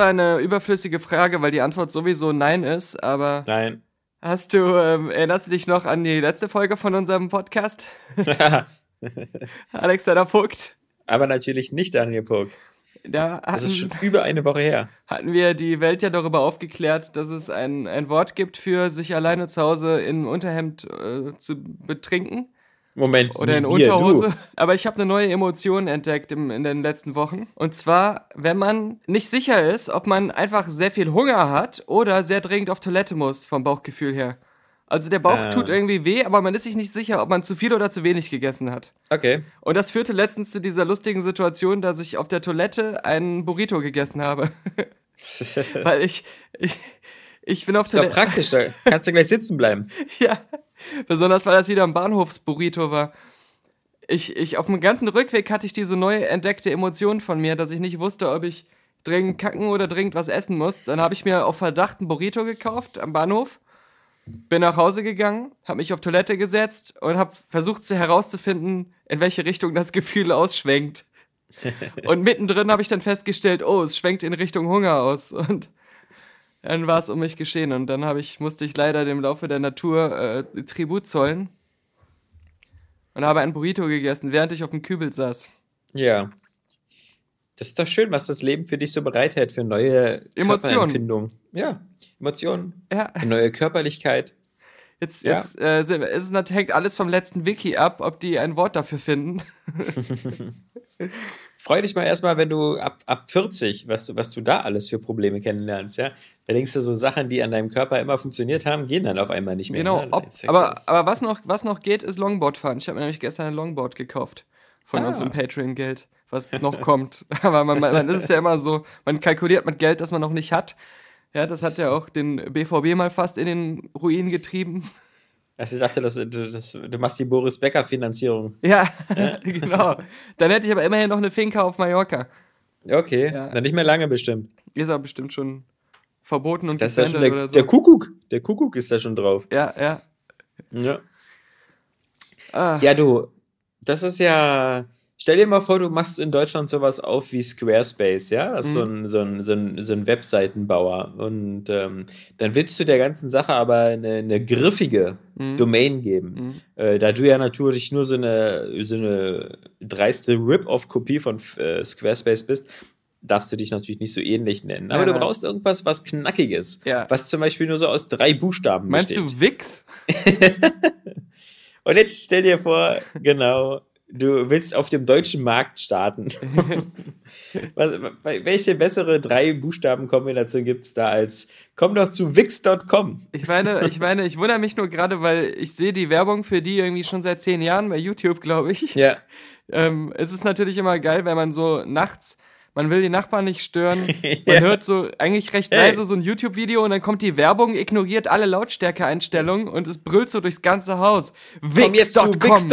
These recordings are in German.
Zwar eine überflüssige Frage, weil die Antwort sowieso nein ist, aber Nein. hast du, ähm, erinnerst du dich noch an die letzte Folge von unserem Podcast? Alexander Vogt. Aber natürlich nicht angeguckt. Da Das ist schon über eine Woche her. hatten wir die Welt ja darüber aufgeklärt, dass es ein, ein Wort gibt für sich alleine zu Hause im Unterhemd äh, zu betrinken. Moment. Oder in wir, Unterhose. Du. Aber ich habe eine neue Emotion entdeckt im, in den letzten Wochen. Und zwar, wenn man nicht sicher ist, ob man einfach sehr viel Hunger hat oder sehr dringend auf Toilette muss, vom Bauchgefühl her. Also der Bauch Ah. tut irgendwie weh, aber man ist sich nicht sicher, ob man zu viel oder zu wenig gegessen hat. Okay. Und das führte letztens zu dieser lustigen Situation, dass ich auf der Toilette einen Burrito gegessen habe. Weil ich, ich, ich bin auf Ist doch Toilette. praktisch. Da kannst du gleich sitzen bleiben. Ja, besonders weil das wieder ein Bahnhofsburrito war. Ich, ich, auf dem ganzen Rückweg hatte ich diese neu entdeckte Emotion von mir, dass ich nicht wusste, ob ich dringend kacken oder dringend was essen muss. Dann habe ich mir auf Verdacht ein Burrito gekauft am Bahnhof, bin nach Hause gegangen, habe mich auf Toilette gesetzt und habe versucht zu herauszufinden, in welche Richtung das Gefühl ausschwenkt. Und mittendrin habe ich dann festgestellt, oh, es schwenkt in Richtung Hunger aus. Und dann war es um mich geschehen und dann ich, musste ich leider dem Laufe der Natur äh, Tribut zollen und habe ein Burrito gegessen, während ich auf dem Kübel saß. Ja. Das ist doch schön, was das Leben für dich so bereithält, für neue Emotionen. Ja, Emotionen, Ja, eine neue Körperlichkeit. jetzt, Ja. jetzt äh, es hängt alles vom letzten Wiki ab, ob die ein Wort dafür finden. Freu dich mal erstmal, wenn du ab, ab 40, was, du- was du da alles für Probleme kennenlernst, ja. Da denkst du, so Sachen, die an deinem Körper immer funktioniert haben, gehen dann auf einmal nicht mehr. Genau, ne? ob, aber, aber was, noch, was noch geht, ist Longboard fahren. Ich habe mir nämlich gestern ein Longboard gekauft von Ah. unserem Patreon-Geld, was noch kommt. Aber man, man, man ist es ja immer so, man kalkuliert mit Geld, das man noch nicht hat. Ja, das hat ja auch den BVB mal fast in den Ruin getrieben. Also ich dachte, das, du, das, du machst die Boris Becker-Finanzierung. Ja, genau. Dann hätte ich aber immerhin noch eine Finca auf Mallorca. Okay, Ja. dann nicht mehr lange bestimmt. Ist aber bestimmt schon verboten und Das ist ja schon der, oder so. der Kuckuck. Der Kuckuck ist da schon drauf. ja, ja. Ja. Ah, ja, du, das ist ja. Stell dir mal vor, du machst in Deutschland sowas auf wie Squarespace, ja? Das ist so, ein, so, ein, so, ein, so ein Webseitenbauer. Und ähm, dann willst du der ganzen Sache aber eine, eine griffige Domain geben. Äh, da du ja natürlich nur so eine, so eine dreiste Rip-Off-Kopie von äh, Squarespace bist, darfst du dich natürlich nicht so ähnlich nennen. Aber Ja. du brauchst irgendwas, was Knackiges. Ja. Was zum Beispiel nur so aus drei Buchstaben Meinst besteht. du Wix? Und jetzt stell dir vor, genau, du willst auf dem deutschen Markt starten. Was, welche bessere drei Buchstabenkombination gibt es da als komm doch zu wix.com? Ich meine, ich meine, ich wundere mich nur gerade, weil ich sehe die Werbung für die irgendwie schon seit zehn Jahren bei YouTube, glaube ich. Ja, Ähm, es ist natürlich immer geil, wenn man so nachts, man will die Nachbarn nicht stören, man Ja. hört so eigentlich recht Hey. leise so ein YouTube-Video und dann kommt die Werbung, ignoriert alle Lautstärkeeinstellungen und es brüllt so durchs ganze Haus. wix.com.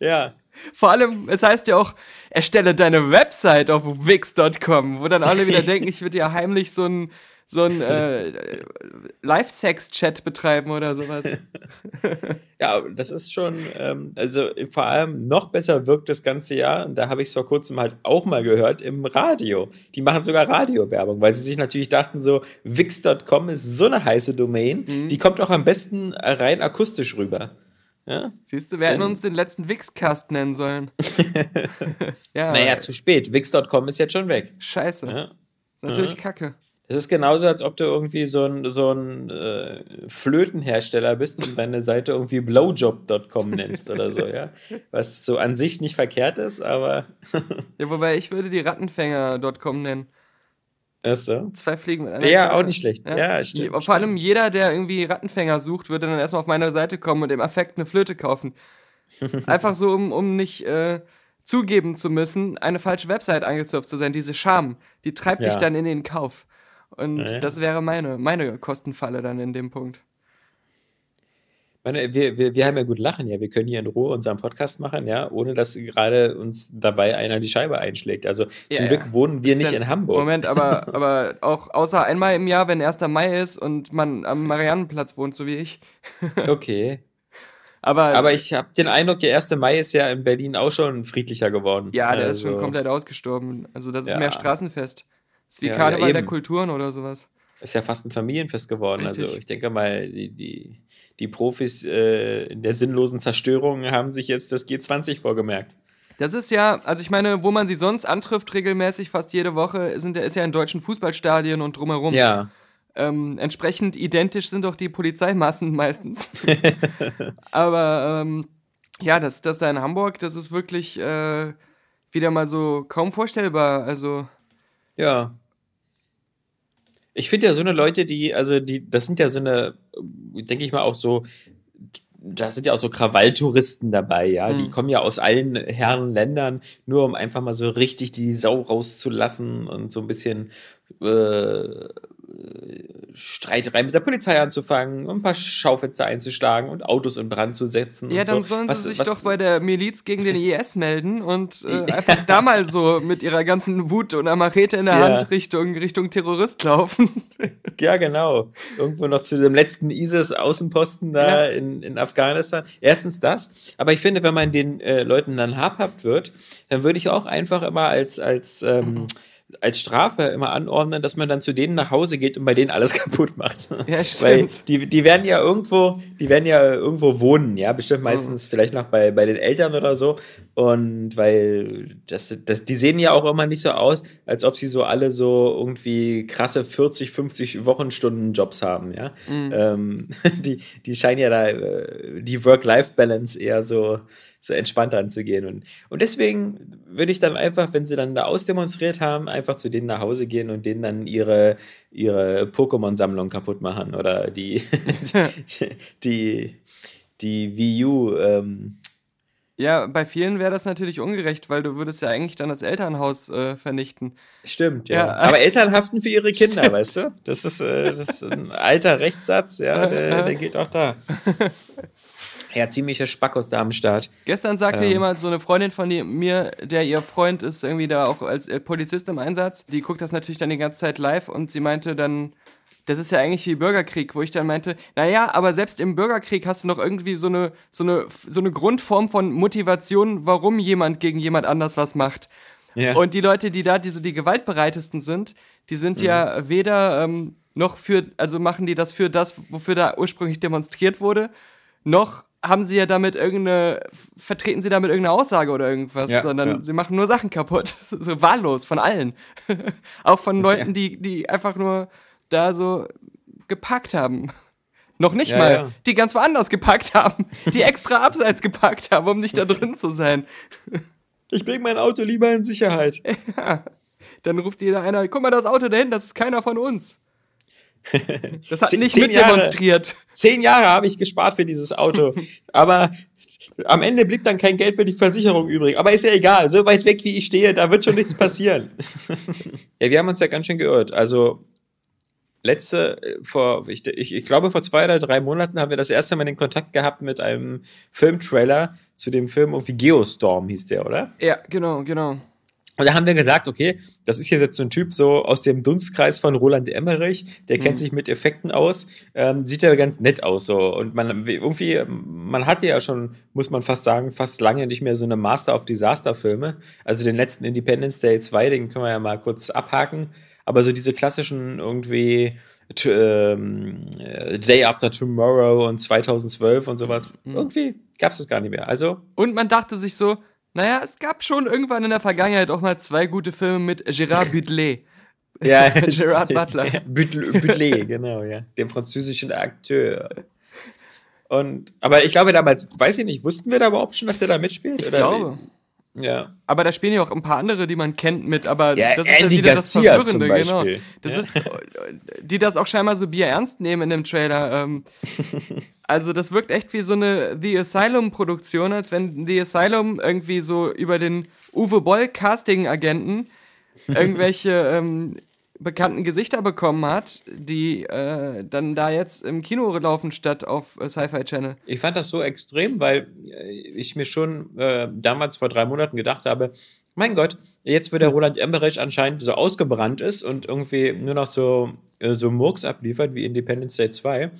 ja, Vor allem, es heißt ja auch, erstelle deine Website auf wix.com, wo dann alle wieder denken, ich würde ja heimlich so ein so ein äh, Live-Sex-Chat betreiben oder sowas. ja, das ist schon, ähm, also vor allem noch besser wirkt das ganze Jahr, und da habe ich es vor kurzem halt auch mal gehört, im Radio. Die machen sogar Radiowerbung, weil sie sich natürlich dachten, so, wix.com ist so eine heiße Domain, die kommt auch am besten rein akustisch rüber. Ja? Siehst du, wir hätten uns den letzten Wix-Cast nennen sollen. ja, Naja, zu spät. Wix.com ist jetzt schon weg. scheiße. Ja? Natürlich kacke. Es ist genauso, als ob du irgendwie so ein, so ein äh, Flötenhersteller bist und deine Seite irgendwie blowjob.com nennst oder so, ja. Was so an sich nicht verkehrt ist, aber. Ja, wobei ich würde die Rattenfänger.com nennen. Achso. Zwei Fliegen mit einer Ja, Klappe. auch nicht schlecht. Ja, stimmt, Vor allem jeder, der irgendwie Rattenfänger sucht, würde dann erstmal auf meine Seite kommen und im Affekt eine Flöte kaufen. Einfach so, um, um nicht äh, zugeben zu müssen, eine falsche Website angezurft zu sein. Diese Scham, die treibt Ja. dich dann in den Kauf. Und Ja, ja. das wäre meine, meine Kostenfalle dann in dem Punkt. Meine, wir, wir, wir haben ja gut lachen, ja. Wir können hier in Ruhe unseren Podcast machen, ja, ohne dass gerade uns dabei einer die Scheibe einschlägt. Also Ja, zum. Glück wohnen wir nicht in Hamburg. Moment, aber, aber auch außer einmal im Jahr, wenn 1. Mai ist und man am Mariannenplatz wohnt, so wie ich. Okay. Aber, Aber ich habe den Eindruck, der 1. Mai ist ja in Berlin auch schon friedlicher geworden. ja, der ist schon Also, komplett ausgestorben. Also das ist Ja. mehr Straßenfest. Das ist wie Ja, ja, Karneval der eben. Kulturen oder sowas. Ist ja fast ein Familienfest geworden. Richtig. Also ich denke mal, die, die, die Profis äh, in der sinnlosen Zerstörung haben sich jetzt das G20 vorgemerkt. Das ist ja, also ich meine, wo man sie sonst antrifft, regelmäßig fast jede Woche, sind, ist ja in deutschen Fußballstadien und drumherum. Ja. Ähm, entsprechend identisch sind auch die Polizeimassen meistens. Aber ähm, ja, das, das da in Hamburg, das ist wirklich äh, wieder mal so kaum vorstellbar. Also, Ja. Ich finde ja so eine Leute, die, also die, das sind ja so eine, denke ich mal auch so, da sind ja auch so Krawalltouristen dabei, ja. Die Mhm. kommen ja aus allen Herren Ländern, nur um einfach mal so richtig die Sau rauszulassen und so ein bisschen äh, Streiterei mit der Polizei anzufangen ein paar Schaufenster einzuschlagen und Autos in Brand zu setzen. ja, dann so. sollen Was- sie sich was- doch bei der Miliz gegen den IS melden und äh, einfach da mal so mit ihrer ganzen Wut und einer Machete in der Ja. Hand Richtung, Richtung Terrorist laufen. Ja, genau. Irgendwo noch zu dem letzten ISIS-Außenposten da Ja. in, in Afghanistan. Erstens das. Aber ich finde, wenn man den äh, Leuten dann habhaft wird, dann würde ich auch einfach immer als, als, ähm, als Strafe immer anordnen, dass man dann zu denen nach Hause geht und bei denen alles kaputt macht. Ja, Weil stimmt. die, die werden ja irgendwo, die werden ja irgendwo wohnen, ja, bestimmt meistens vielleicht noch bei, bei den Eltern oder so. Und weil das, das, die sehen ja auch immer nicht so aus, als ob sie so alle so irgendwie krasse 40, 50 Wochenstunden Jobs haben, ja. Ähm, die, die scheinen ja da äh, die Work-Life-Balance eher so, so entspannt anzugehen. Und, und deswegen würde ich dann einfach, wenn sie dann da ausdemonstriert haben, einfach zu denen nach Hause gehen und denen dann ihre, ihre Pokémon-Sammlung kaputt machen oder die, die, die Wii U. Ähm, Ja, bei vielen wäre das natürlich ungerecht, weil du würdest ja eigentlich dann das Elternhaus äh, vernichten. stimmt, ja. Ja. Aber Eltern haften für ihre Kinder, weißt du? Das ist, äh, das ist ein alter Rechtssatz, ja, der, der geht auch da. Ja, ziemliche Spackos da am Start. Gestern sagte Ähm. jemand, so eine Freundin von mir, der ihr Freund ist irgendwie da auch als äh, Polizist im Einsatz, die guckt das natürlich dann die ganze Zeit live und sie meinte dann, das ist ja eigentlich wie Bürgerkrieg, wo ich dann meinte, naja, aber selbst im Bürgerkrieg hast du noch irgendwie so eine, so eine, so eine Grundform von Motivation, warum jemand gegen jemand anders was macht. Ja. Und die Leute, die da, die so die gewaltbereitesten sind, die sind ja weder ähm, noch für, also machen die das für das, wofür da ursprünglich demonstriert wurde, noch haben sie ja damit irgendeine, vertreten sie damit irgendeine Aussage oder irgendwas, Ja, sondern ja. sie machen nur Sachen kaputt. so wahllos von allen. Auch von Leuten, Ja. die, die einfach nur da so gepackt haben. Noch nicht Ja, mal, ja. die ganz woanders gepackt haben, die extra abseits gepackt haben, um nicht da drin zu sein. Ich bringe mein Auto lieber in Sicherheit. Dann ruft jeder einer, guck mal, das Auto dahin, das ist keiner von uns. Das hat nicht zehn mitdemonstriert. Zehn Jahre habe ich gespart für dieses Auto. Aber am Ende blieb dann kein Geld für die Versicherung übrig. Aber ist ja egal, so weit weg wie ich stehe, da wird schon nichts passieren. ja, wir haben uns ja ganz schön geirrt. Also letzte, äh, vor, ich, ich, ich glaube vor zwei oder drei Monaten haben wir das erste Mal den Kontakt gehabt mit einem Filmtrailer zu dem Film irgendwie Geostorm hieß der, oder? Ja, genau, genau. Und da haben wir gesagt, okay, das ist hier jetzt so ein Typ so aus dem Dunstkreis von Roland Emmerich, der kennt sich mit Effekten aus, ähm, sieht ja ganz nett aus so. Und man irgendwie, man hatte ja schon, muss man fast sagen, fast lange nicht mehr so eine Master of Disaster Filme. Also den letzten Independence Day 2, den können wir ja mal kurz abhaken. Aber so diese klassischen irgendwie ähm, äh, Day After Tomorrow und 2012 und sowas, irgendwie gab es das gar nicht mehr. Also Und man dachte sich so, naja, es gab schon irgendwann in der Vergangenheit auch mal zwei gute Filme mit Gérard Butlet. Ja, Gerard Butler. Butler, Butler, genau, ja. Dem französischen Akteur. Und, aber ich glaube damals, weiß ich nicht, wussten wir da überhaupt schon, dass der da mitspielt? Ich oder? glaube. Ja. Aber da spielen ja auch ein paar andere, die man kennt mit, aber Ja, das ist ja Andy wieder das Garcia Verwirrende, zum genau. Das Ja. ist, die das auch scheinbar so bierernst nehmen in dem Trailer. Ähm, also das wirkt echt wie so eine The Asylum-Produktion, als wenn The Asylum irgendwie so über den Uwe Boll Casting-Agenten irgendwelche ähm, bekannten Gesichter bekommen hat, die äh, dann da jetzt im Kino laufen statt auf äh, Sci-Fi Channel. Ich fand das so extrem, weil äh, ich mir schon äh, damals vor drei Monaten gedacht habe, mein Gott, jetzt wo der Roland Emmerich anscheinend so ausgebrannt ist und irgendwie nur noch so, äh, so Murks abliefert wie Independence Day 2,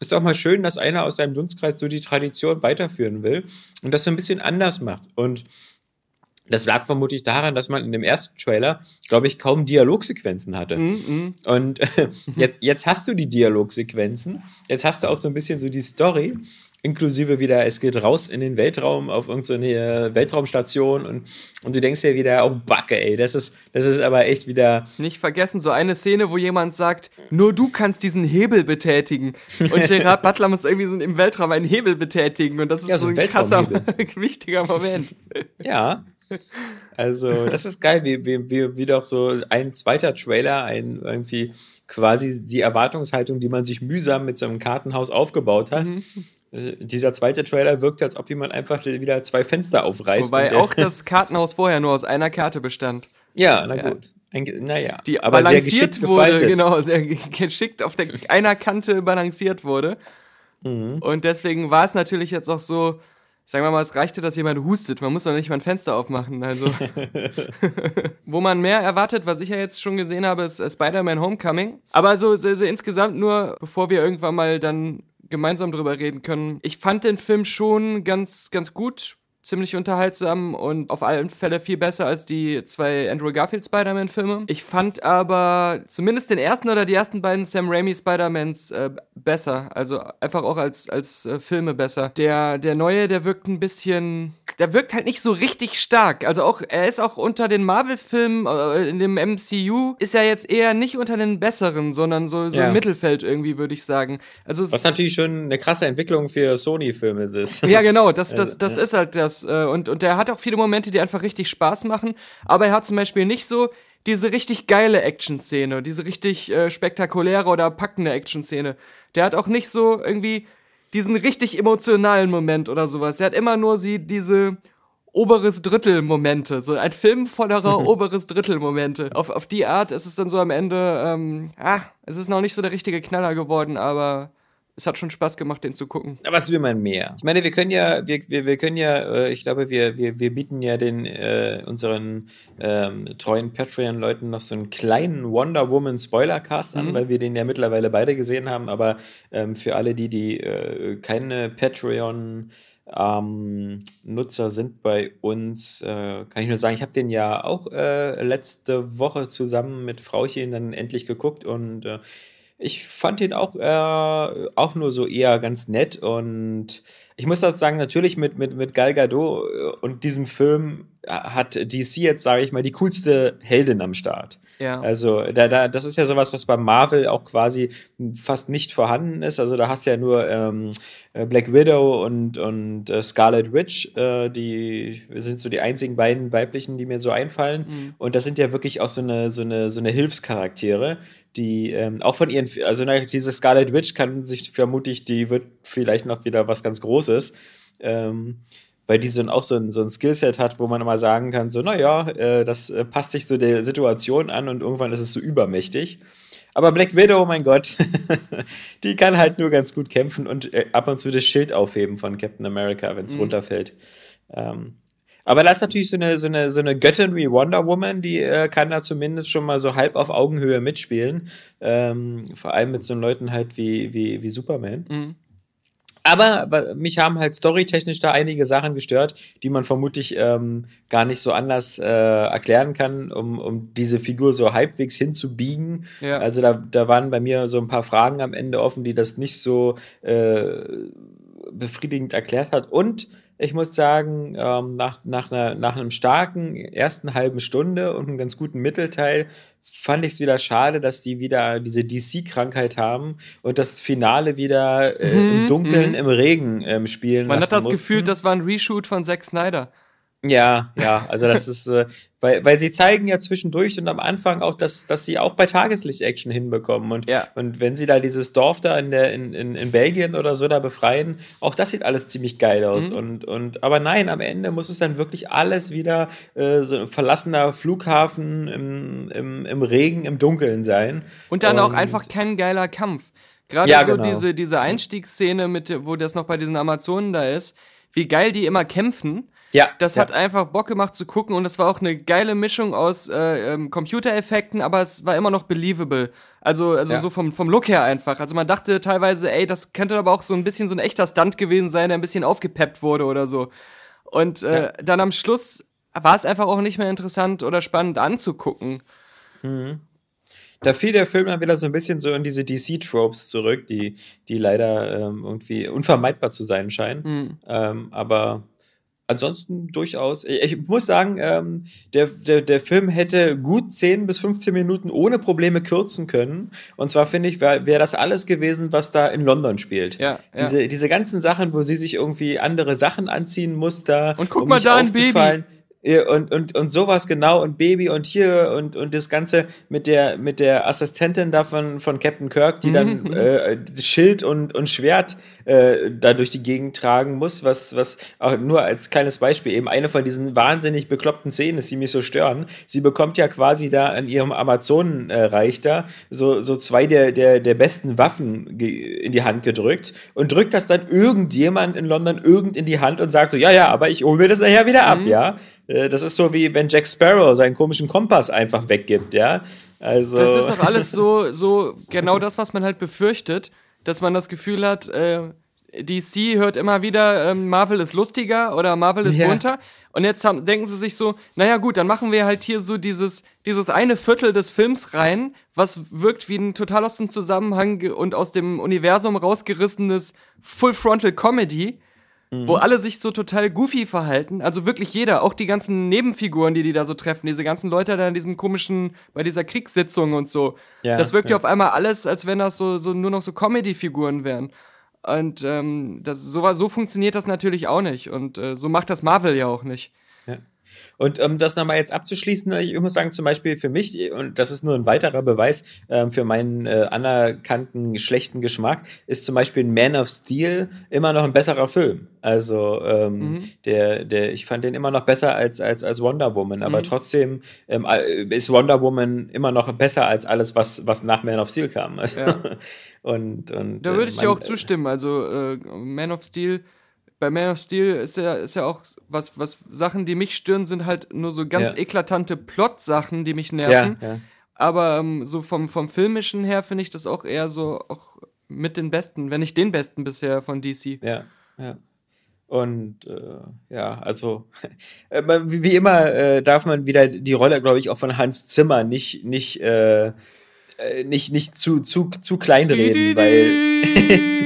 ist doch mal schön, dass einer aus seinem Dunstkreis so die Tradition weiterführen will und das so ein bisschen anders macht. Und das lag vermutlich daran, dass man in dem ersten Trailer, glaube ich, kaum Dialogsequenzen hatte. Mhm. Und jetzt, jetzt hast du die Dialogsequenzen, jetzt hast du auch so ein bisschen so die Story, inklusive wieder, es geht raus in den Weltraum auf irgendeine äh, Weltraumstation und, und du denkst dir wieder, oh Backe, ey, das ist, das ist aber echt wieder, Nicht vergessen, so eine Szene, wo jemand sagt, nur du kannst diesen Hebel betätigen. Und Gerard Butler muss irgendwie so im Weltraum einen Hebel betätigen. Und das ist Ja, so so ein krasser, wichtiger Moment. ja. Also, das ist geil, wie, wie, wie, wie doch so ein zweiter Trailer, ein irgendwie quasi die Erwartungshaltung, die man sich mühsam mit so einem Kartenhaus aufgebaut hat. Mhm. Äh, Dieser zweite Trailer wirkt, als ob jemand einfach wieder zwei Fenster aufreißt. Wobei auch das Kartenhaus vorher nur aus einer Karte bestand. Ja, na Ja. gut. Ein, naja, Die aber sehr balanciert geschickt wurde, gefaltet. genau, sehr ge- geschickt auf der einer Kante balanciert wurde. Mhm. Und deswegen war es natürlich jetzt auch so, sagen wir mal, es reichte, dass jemand hustet. Man muss doch nicht mal ein Fenster aufmachen. Also, wo man mehr erwartet, was ich ja jetzt schon gesehen habe, ist äh, Spider-Man Homecoming. Aber so, so, so insgesamt nur, bevor wir irgendwann mal dann gemeinsam drüber reden können. Ich fand den Film schon ganz, ganz gut. Ziemlich unterhaltsam und auf alle Fälle viel besser als die zwei Andrew Garfield Spider-Man-Filme. Ich fand aber zumindest den ersten oder die ersten beiden Sam Raimi Spider-Mans äh, besser. Also einfach auch als, als äh, Filme besser. Der, der neue, der wirkt ein bisschen. Der wirkt halt nicht so richtig stark. Also auch, er ist auch unter den Marvel-Filmen, äh, in dem MCU, ist er jetzt eher nicht unter den besseren, sondern so, so Ja. im Mittelfeld irgendwie, würde ich sagen. Also Was natürlich schon eine krasse Entwicklung für Sony-Filme ist. ja, genau, das, das, Also, das ja. ist halt das. äh, Und, und der hat auch viele Momente, die einfach richtig Spaß machen. Aber er hat zum Beispiel nicht so diese richtig geile Action-Szene, diese richtig äh, spektakuläre oder packende Action-Szene. Der hat auch nicht so irgendwie diesen richtig emotionalen Moment oder sowas. Der hat immer nur sie, diese oberes Drittel-Momente. So ein Film voller oberes Drittel-Momente. Auf, auf die Art ist es dann so am Ende, ähm, ah, es ist noch nicht so der richtige Knaller geworden, aber es hat schon Spaß gemacht, den zu gucken. Na, Was will man mehr? Ich meine, wir können ja, wir, wir, wir können ja, äh, ich glaube, wir, wir, wir bieten ja den äh, unseren ähm, treuen Patreon-Leuten noch so einen kleinen Wonder Woman Spoilercast an, weil wir den ja mittlerweile beide gesehen haben. Aber ähm, für alle, die, die äh, keine Patreon ähm, Nutzer sind bei uns, äh, kann ich nur sagen, ich habe den ja auch äh, letzte Woche zusammen mit Frauchen dann endlich geguckt und äh, ich fand ihn auch, äh, auch nur so eher ganz nett und ich muss auch sagen, natürlich mit, mit, mit Gal Gadot äh, und diesem Film äh, hat DC jetzt, sage ich mal, die coolste Heldin am Start. Ja. Also, da, da, das ist ja sowas, was bei Marvel auch quasi fast nicht vorhanden ist. Also, da hast du ja nur ähm, äh, Black Widow und, und äh, Scarlet Witch, äh, die sind so die einzigen beiden weiblichen, die mir so einfallen. Und das sind ja wirklich auch so eine, so eine, so eine Hilfscharaktere, die ähm, auch von ihren, also na, diese Scarlet Witch kann sich vermutlich, die wird vielleicht noch wieder was ganz Großes. Ähm, weil die so ein, auch so ein, so ein Skillset hat, wo man immer sagen kann, so, naja, äh, das äh, passt sich so der Situation an und irgendwann ist es so übermächtig. Aber Black Widow, mein Gott, die kann halt nur ganz gut kämpfen und äh, ab und zu das Schild aufheben von Captain America, wenn es runterfällt. Ähm, aber da ist natürlich so eine, so eine, so eine Göttin wie Wonder Woman, die äh, kann da zumindest schon mal so halb auf Augenhöhe mitspielen. Ähm, vor allem mit so Leuten halt wie, wie, wie Superman. Mhm. Aber, aber mich haben halt storytechnisch da einige Sachen gestört, die man vermutlich ähm, gar nicht so anders äh, erklären kann, um, um diese Figur so halbwegs hinzubiegen. Ja. Also da, da waren bei mir so ein paar Fragen am Ende offen, die das nicht so äh, befriedigend erklärt hat. Und ich muss sagen, ähm, nach, nach, einer, nach einem starken ersten halben Stunde und einem ganz guten Mittelteil fand ich es wieder schade, dass die wieder diese DC-Krankheit haben und das Finale wieder äh, im Mhm, Dunkeln, mhm. im Regen ähm, spielen Man hat das mussten. Gefühl, das war ein Reshoot von Zack Snyder. Ja, ja, also das ist, äh, weil, weil sie zeigen ja zwischendurch und am Anfang auch, dass, dass sie auch bei Tageslicht-Action hinbekommen. Und, Ja. und wenn sie da dieses Dorf da in, der, in, in, in Belgien oder so da befreien, auch das sieht alles ziemlich geil aus. Mhm. Und, und, aber nein, am Ende muss es dann wirklich alles wieder äh, so ein verlassener Flughafen im, im, im Regen, im Dunkeln sein. Und dann auch Und- einfach kein geiler Kampf. Gerade Ja, so genau. diese, diese Einstiegsszene, mit, wo das noch bei diesen Amazonen da ist, wie geil die immer kämpfen. Ja, Das ja. hat einfach Bock gemacht zu gucken und es war auch eine geile Mischung aus äh, ähm, Computereffekten, aber es war immer noch believable. Also, also Ja. so vom, vom Look her einfach. Also man dachte teilweise, ey, das könnte aber auch so ein bisschen so ein echter Stunt gewesen sein, der ein bisschen aufgepeppt wurde oder so. Und äh, dann am Schluss war es einfach auch nicht mehr interessant oder spannend anzugucken. Da fiel der Film dann wieder so ein bisschen so in diese DC-Tropes zurück, die, die leider ähm, irgendwie unvermeidbar zu sein scheinen. Hm. Ähm, aber ansonsten durchaus. Ich, muss sagen, ähm, der, der, der Film hätte gut 10 bis 15 Minuten ohne Probleme kürzen können. Und zwar finde ich, wäre wär das alles gewesen, was da in London spielt. Ja, ja. Diese, diese ganzen Sachen, wo sie sich irgendwie andere Sachen anziehen muss, da. Und guck um mal da, ein Baby. Und, und, und sowas genau und Baby und hier und, und das Ganze mit der, mit der Assistentin da von, von Captain Kirk, die dann Mhm. äh, Schild und, und Schwert äh, da durch die Gegend tragen muss, was, was auch nur als kleines Beispiel eben eine von diesen wahnsinnig bekloppten Szenen ist, die mich so stören. Sie bekommt ja quasi da an ihrem Amazonenreich da so, so zwei der, der, der besten Waffen in die Hand gedrückt und drückt das dann irgendjemand in London irgend in die Hand und sagt so, ja, ja, aber ich hole mir das nachher wieder ab, ja. Äh, Das ist so wie wenn Jack Sparrow seinen komischen Kompass einfach weggibt, ja. Also. Das ist doch alles so, so genau das, was man halt befürchtet, dass man das Gefühl hat, äh, DC hört immer wieder, ähm, Marvel ist lustiger oder Marvel ist Ja. bunter. Und jetzt haben, denken sie sich so, naja gut, dann machen wir halt hier so dieses, dieses eine Viertel des Films rein, was wirkt wie ein total aus dem Zusammenhang und aus dem Universum rausgerissenes Full Frontal Comedy. Wo alle sich so total goofy verhalten, also wirklich jeder, auch die ganzen Nebenfiguren, die die da so treffen, diese ganzen Leute da in diesem komischen, bei dieser Kriegssitzung und so. Ja, das wirkt ja ja. auf einmal alles, als wenn das so, so nur noch so Comedy-Figuren wären. Und ähm, das, so, so funktioniert das natürlich auch nicht. Und äh, so macht das Marvel ja auch nicht. Und um das nochmal jetzt abzuschließen, ich muss sagen, zum Beispiel für mich, und das ist nur ein weiterer Beweis ähm, für meinen äh, anerkannten schlechten Geschmack, ist zum Beispiel Man of Steel immer noch ein besserer Film. Also ähm, Mhm. der, der, ich fand den immer noch besser als, als, als Wonder Woman, aber Mhm. trotzdem ähm, äh, ist Wonder Woman immer noch besser als alles, was, was nach Man of Steel kam. Also, Ja. und, und, Da äh, würde ich dir auch zustimmen. Also äh, Man of Steel, bei Man of Steel ist ja, ist ja auch was, was Sachen, die mich stören, sind halt nur so ganz Ja. eklatante Plot-Sachen, die mich Ja, nerven. ja. Aber ähm, so vom, vom Filmischen her finde ich das auch eher so auch mit den besten, wenn nicht den besten bisher von DC. Ja, ja. Und äh, ja, also äh, wie immer äh, darf man wieder die Rolle, glaube ich, auch von Hans Zimmer nicht, nicht, äh, äh, nicht, nicht zu, zu, zu klein reden, weil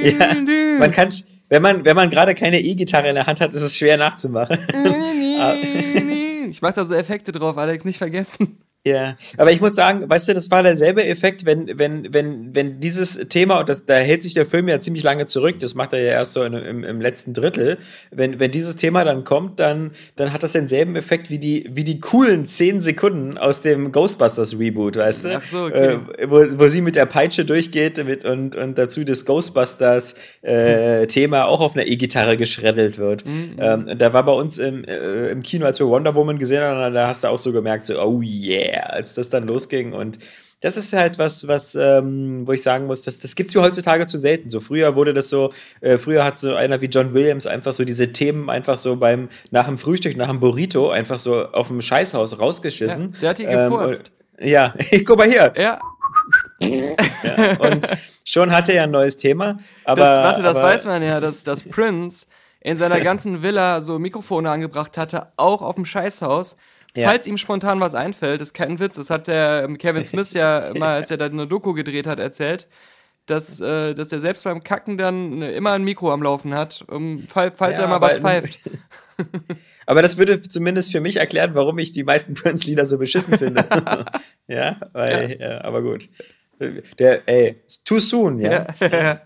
ja, man kann, wenn man, wenn man gerade keine E-Gitarre in der Hand hat, ist es schwer nachzumachen. ich mach da so Effekte drauf, Alex, nicht vergessen. Ja, aber ich muss sagen, weißt du, das war derselbe Effekt, wenn, wenn, wenn, wenn dieses Thema, und das, da hält sich der Film ja ziemlich lange zurück, das macht er ja erst so in, im, im letzten Drittel, wenn, wenn dieses Thema dann kommt, dann, dann hat das denselben Effekt wie die, wie die coolen zehn Sekunden aus dem Ghostbusters Reboot, weißt du? Ach so, okay. Äh, wo, wo sie mit der Peitsche durchgeht mit, und, und dazu das Ghostbusters äh, Thema auch auf einer E-Gitarre geschreddelt wird. Mhm. Ähm, da war bei uns im, äh, im Kino, als wir Wonder Woman gesehen haben, da hast du auch so gemerkt, so, oh yeah, als das dann losging. Und das ist halt was, was, ähm, wo ich sagen muss, das, das gibt's mir heutzutage zu selten. So früher wurde das so, äh, früher hat so einer wie John Williams einfach so diese Themen einfach so beim, nach dem Frühstück, nach dem Burrito einfach so auf dem Scheißhaus rausgeschissen. Ja, der hat die Ähm, gefurzt. und- ja, guck mal hier. Ja, Und schon hatte er ein neues Thema. Aber, das, warte, das aber, weiß man ja, dass, dass Prince in seiner ganzen Villa so Mikrofone angebracht hatte, auch auf dem Scheißhaus. Ja. Falls ihm spontan was einfällt, ist kein Witz, das hat der ähm, Kevin Smith ja mal, als er da eine Doku gedreht hat, erzählt, dass, äh, dass er selbst beim Kacken dann äh, immer ein Mikro am Laufen hat, um, fall, falls Ja, er mal was pfeift. Aber das würde zumindest für mich erklären, warum ich die meisten Prince-Lieder so beschissen finde. ja, weil, ja. aber gut. Der, ey, too soon, ja. Ja.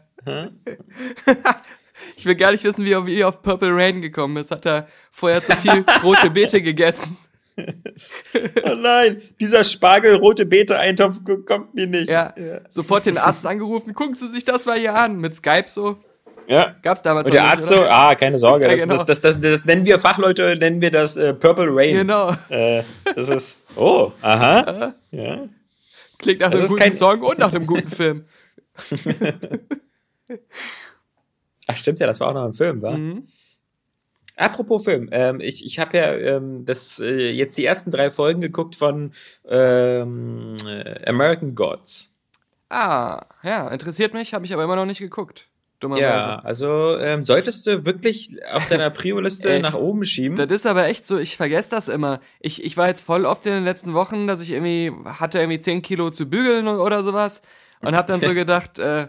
Ich will gar nicht wissen, wie er auf Purple Rain gekommen ist. Hat er vorher zu viel rote Beete gegessen? Oh nein, dieser Spargel-rote Beete-Eintopf kommt mir nicht. Ja. Sofort den Arzt angerufen. Gucken Sie sich das mal hier an. Mit Skype so. ja. Gab's damals Und der Arzt so, ah, keine Sorge, Ja, das, genau. das, das, das, das nennen wir Fachleute, nennen wir das äh, Purple Rain. Genau. Äh, das ist, oh, aha, ja. Klingt nach Das einem ist guten kein- Song und nach einem guten Film. Ach stimmt ja, das war auch noch ein Film, war? Mhm. Apropos Film, ähm, ich, ich habe ja ähm, das, äh, jetzt die ersten drei Folgen geguckt von ähm, äh, American Gods. Ah, ja, interessiert mich, habe ich aber immer noch nicht geguckt. Dummerweise. Ja, also ähm, solltest du wirklich auf deiner Prio-Liste Ey, nach oben schieben. Das ist aber echt so, ich vergesse das immer. Ich, ich war jetzt voll oft in den letzten Wochen, dass ich irgendwie hatte irgendwie 10 Kilo zu bügeln oder sowas und habe dann so gedacht, äh,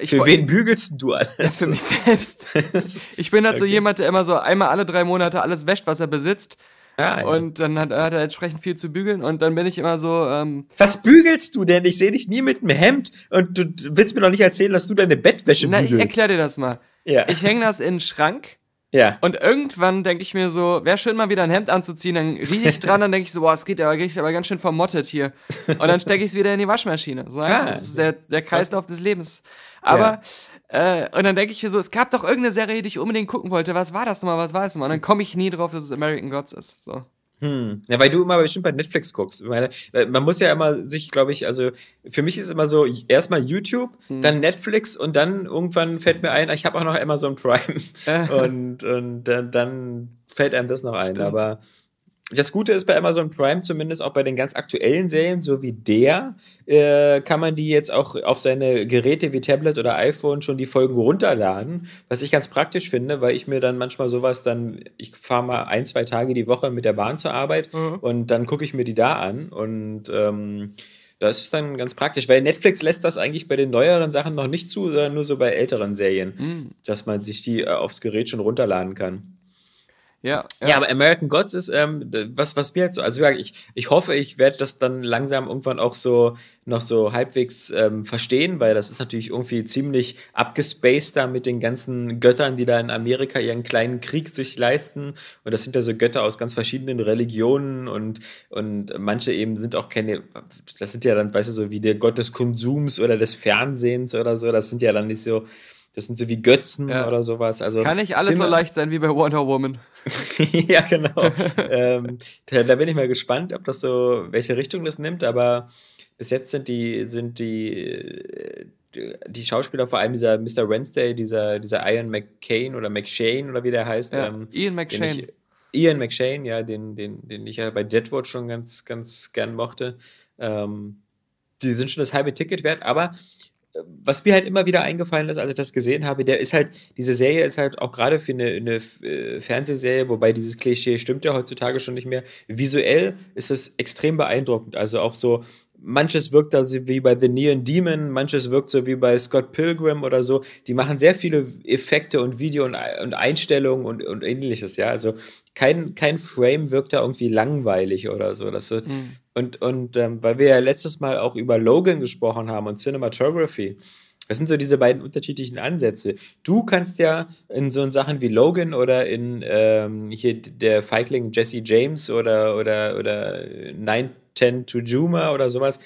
ich Für wen bügelst du alles? Ja, für mich selbst. Ich bin halt so Okay. jemand, der immer so einmal alle drei Monate alles wäscht, was er besitzt. Ah, ja. Und dann hat, hat er entsprechend viel zu bügeln. Und dann bin ich immer so, ähm, Was bügelst du denn? Ich sehe dich nie mit einem Hemd und du willst mir doch nicht erzählen, dass du deine Bettwäsche na, ich bügelst. erklär dir das mal. ja. Ich hänge das in den Schrank ja. und irgendwann denke ich mir so, wäre schön mal wieder ein Hemd anzuziehen. Dann rieche ich dran, dann denke ich so, boah, es geht aber, aber ganz schön vermottet hier. Und dann stecke ich es wieder in die Waschmaschine. So einfach. Ah. das ist der, der Kreislauf des Lebens. Aber, äh, und dann denke ich mir so, es gab doch irgendeine Serie, die ich unbedingt gucken wollte. Was war das nochmal? Was war das nochmal? Und dann komme ich nie drauf, dass es American Gods ist. So. Hm. Ja, weil du immer bestimmt bei Netflix guckst. Meine, äh, man muss ja immer sich, glaube ich, also für mich ist immer so, erstmal YouTube, Hm. dann Netflix und dann irgendwann fällt mir ein, ich habe auch noch Amazon Prime. und und dann, dann fällt einem das noch ein. Stimmt. Aber das Gute ist bei Amazon Prime, zumindest auch bei den ganz aktuellen Serien, so wie der, äh, kann man die jetzt auch auf seine Geräte wie Tablet oder iPhone schon die Folgen runterladen, was ich ganz praktisch finde, weil ich mir dann manchmal sowas dann, ich fahre mal ein, zwei Tage die Woche mit der Bahn zur Arbeit Mhm. und dann gucke ich mir die da an und ähm, das ist dann ganz praktisch, weil Netflix lässt das eigentlich bei den neueren Sachen noch nicht zu, sondern nur so bei älteren Serien, Hm. dass man sich die äh, aufs Gerät schon runterladen kann. Ja, Ja, aber American Gods ist, ähm, was, was mir jetzt so, also ich, ich hoffe, ich werde das dann langsam irgendwann auch so noch so halbwegs ähm, verstehen, weil das ist natürlich irgendwie ziemlich abgespaced da mit den ganzen Göttern, die da in Amerika ihren kleinen Krieg sich leisten. Und das sind ja so Götter aus ganz verschiedenen Religionen und, und manche eben sind auch keine, das sind ja dann, weißt du, so wie der Gott des Konsums oder des Fernsehens oder so, das sind ja dann nicht so, das sind so wie Götzen Ja. oder sowas. Also Kann nicht alles so leicht sein wie bei Wonder Woman. ja, genau. ähm, da, da bin ich mal gespannt, ob das so, welche Richtung das nimmt, aber bis jetzt sind die, sind die, äh, die- Schauspieler, vor allem dieser Mr. Wednesday, dieser, dieser Ian McCain oder McShane oder wie der heißt. Ja, ähm, Ian McShane. Ich, Ian McShane, ja, den, den, den ich ja bei Deadwood schon ganz, ganz gern mochte. Ähm, die sind schon das halbe Ticket wert, aber was mir halt immer wieder eingefallen ist, als ich das gesehen habe, der ist halt, diese Serie ist halt auch gerade für eine, eine äh, Fernsehserie, wobei dieses Klischee stimmt ja heutzutage schon nicht mehr. Visuell ist es extrem beeindruckend. Also auch so, manches wirkt da so wie bei The Neon Demon, manches wirkt so wie bei Scott Pilgrim oder so. Die machen sehr viele Effekte und Video und, und Einstellungen und, und ähnliches, ja. Also kein, kein Frame wirkt da irgendwie langweilig oder so. Das Mhm. Und, und ähm, weil wir ja letztes Mal auch über Logan gesprochen haben und Cinematography, das sind so diese beiden unterschiedlichen Ansätze. Du kannst ja in so Sachen wie Logan oder in ähm, hier der Feigling Jesse James oder, oder, oder 910 to Juma oder sowas,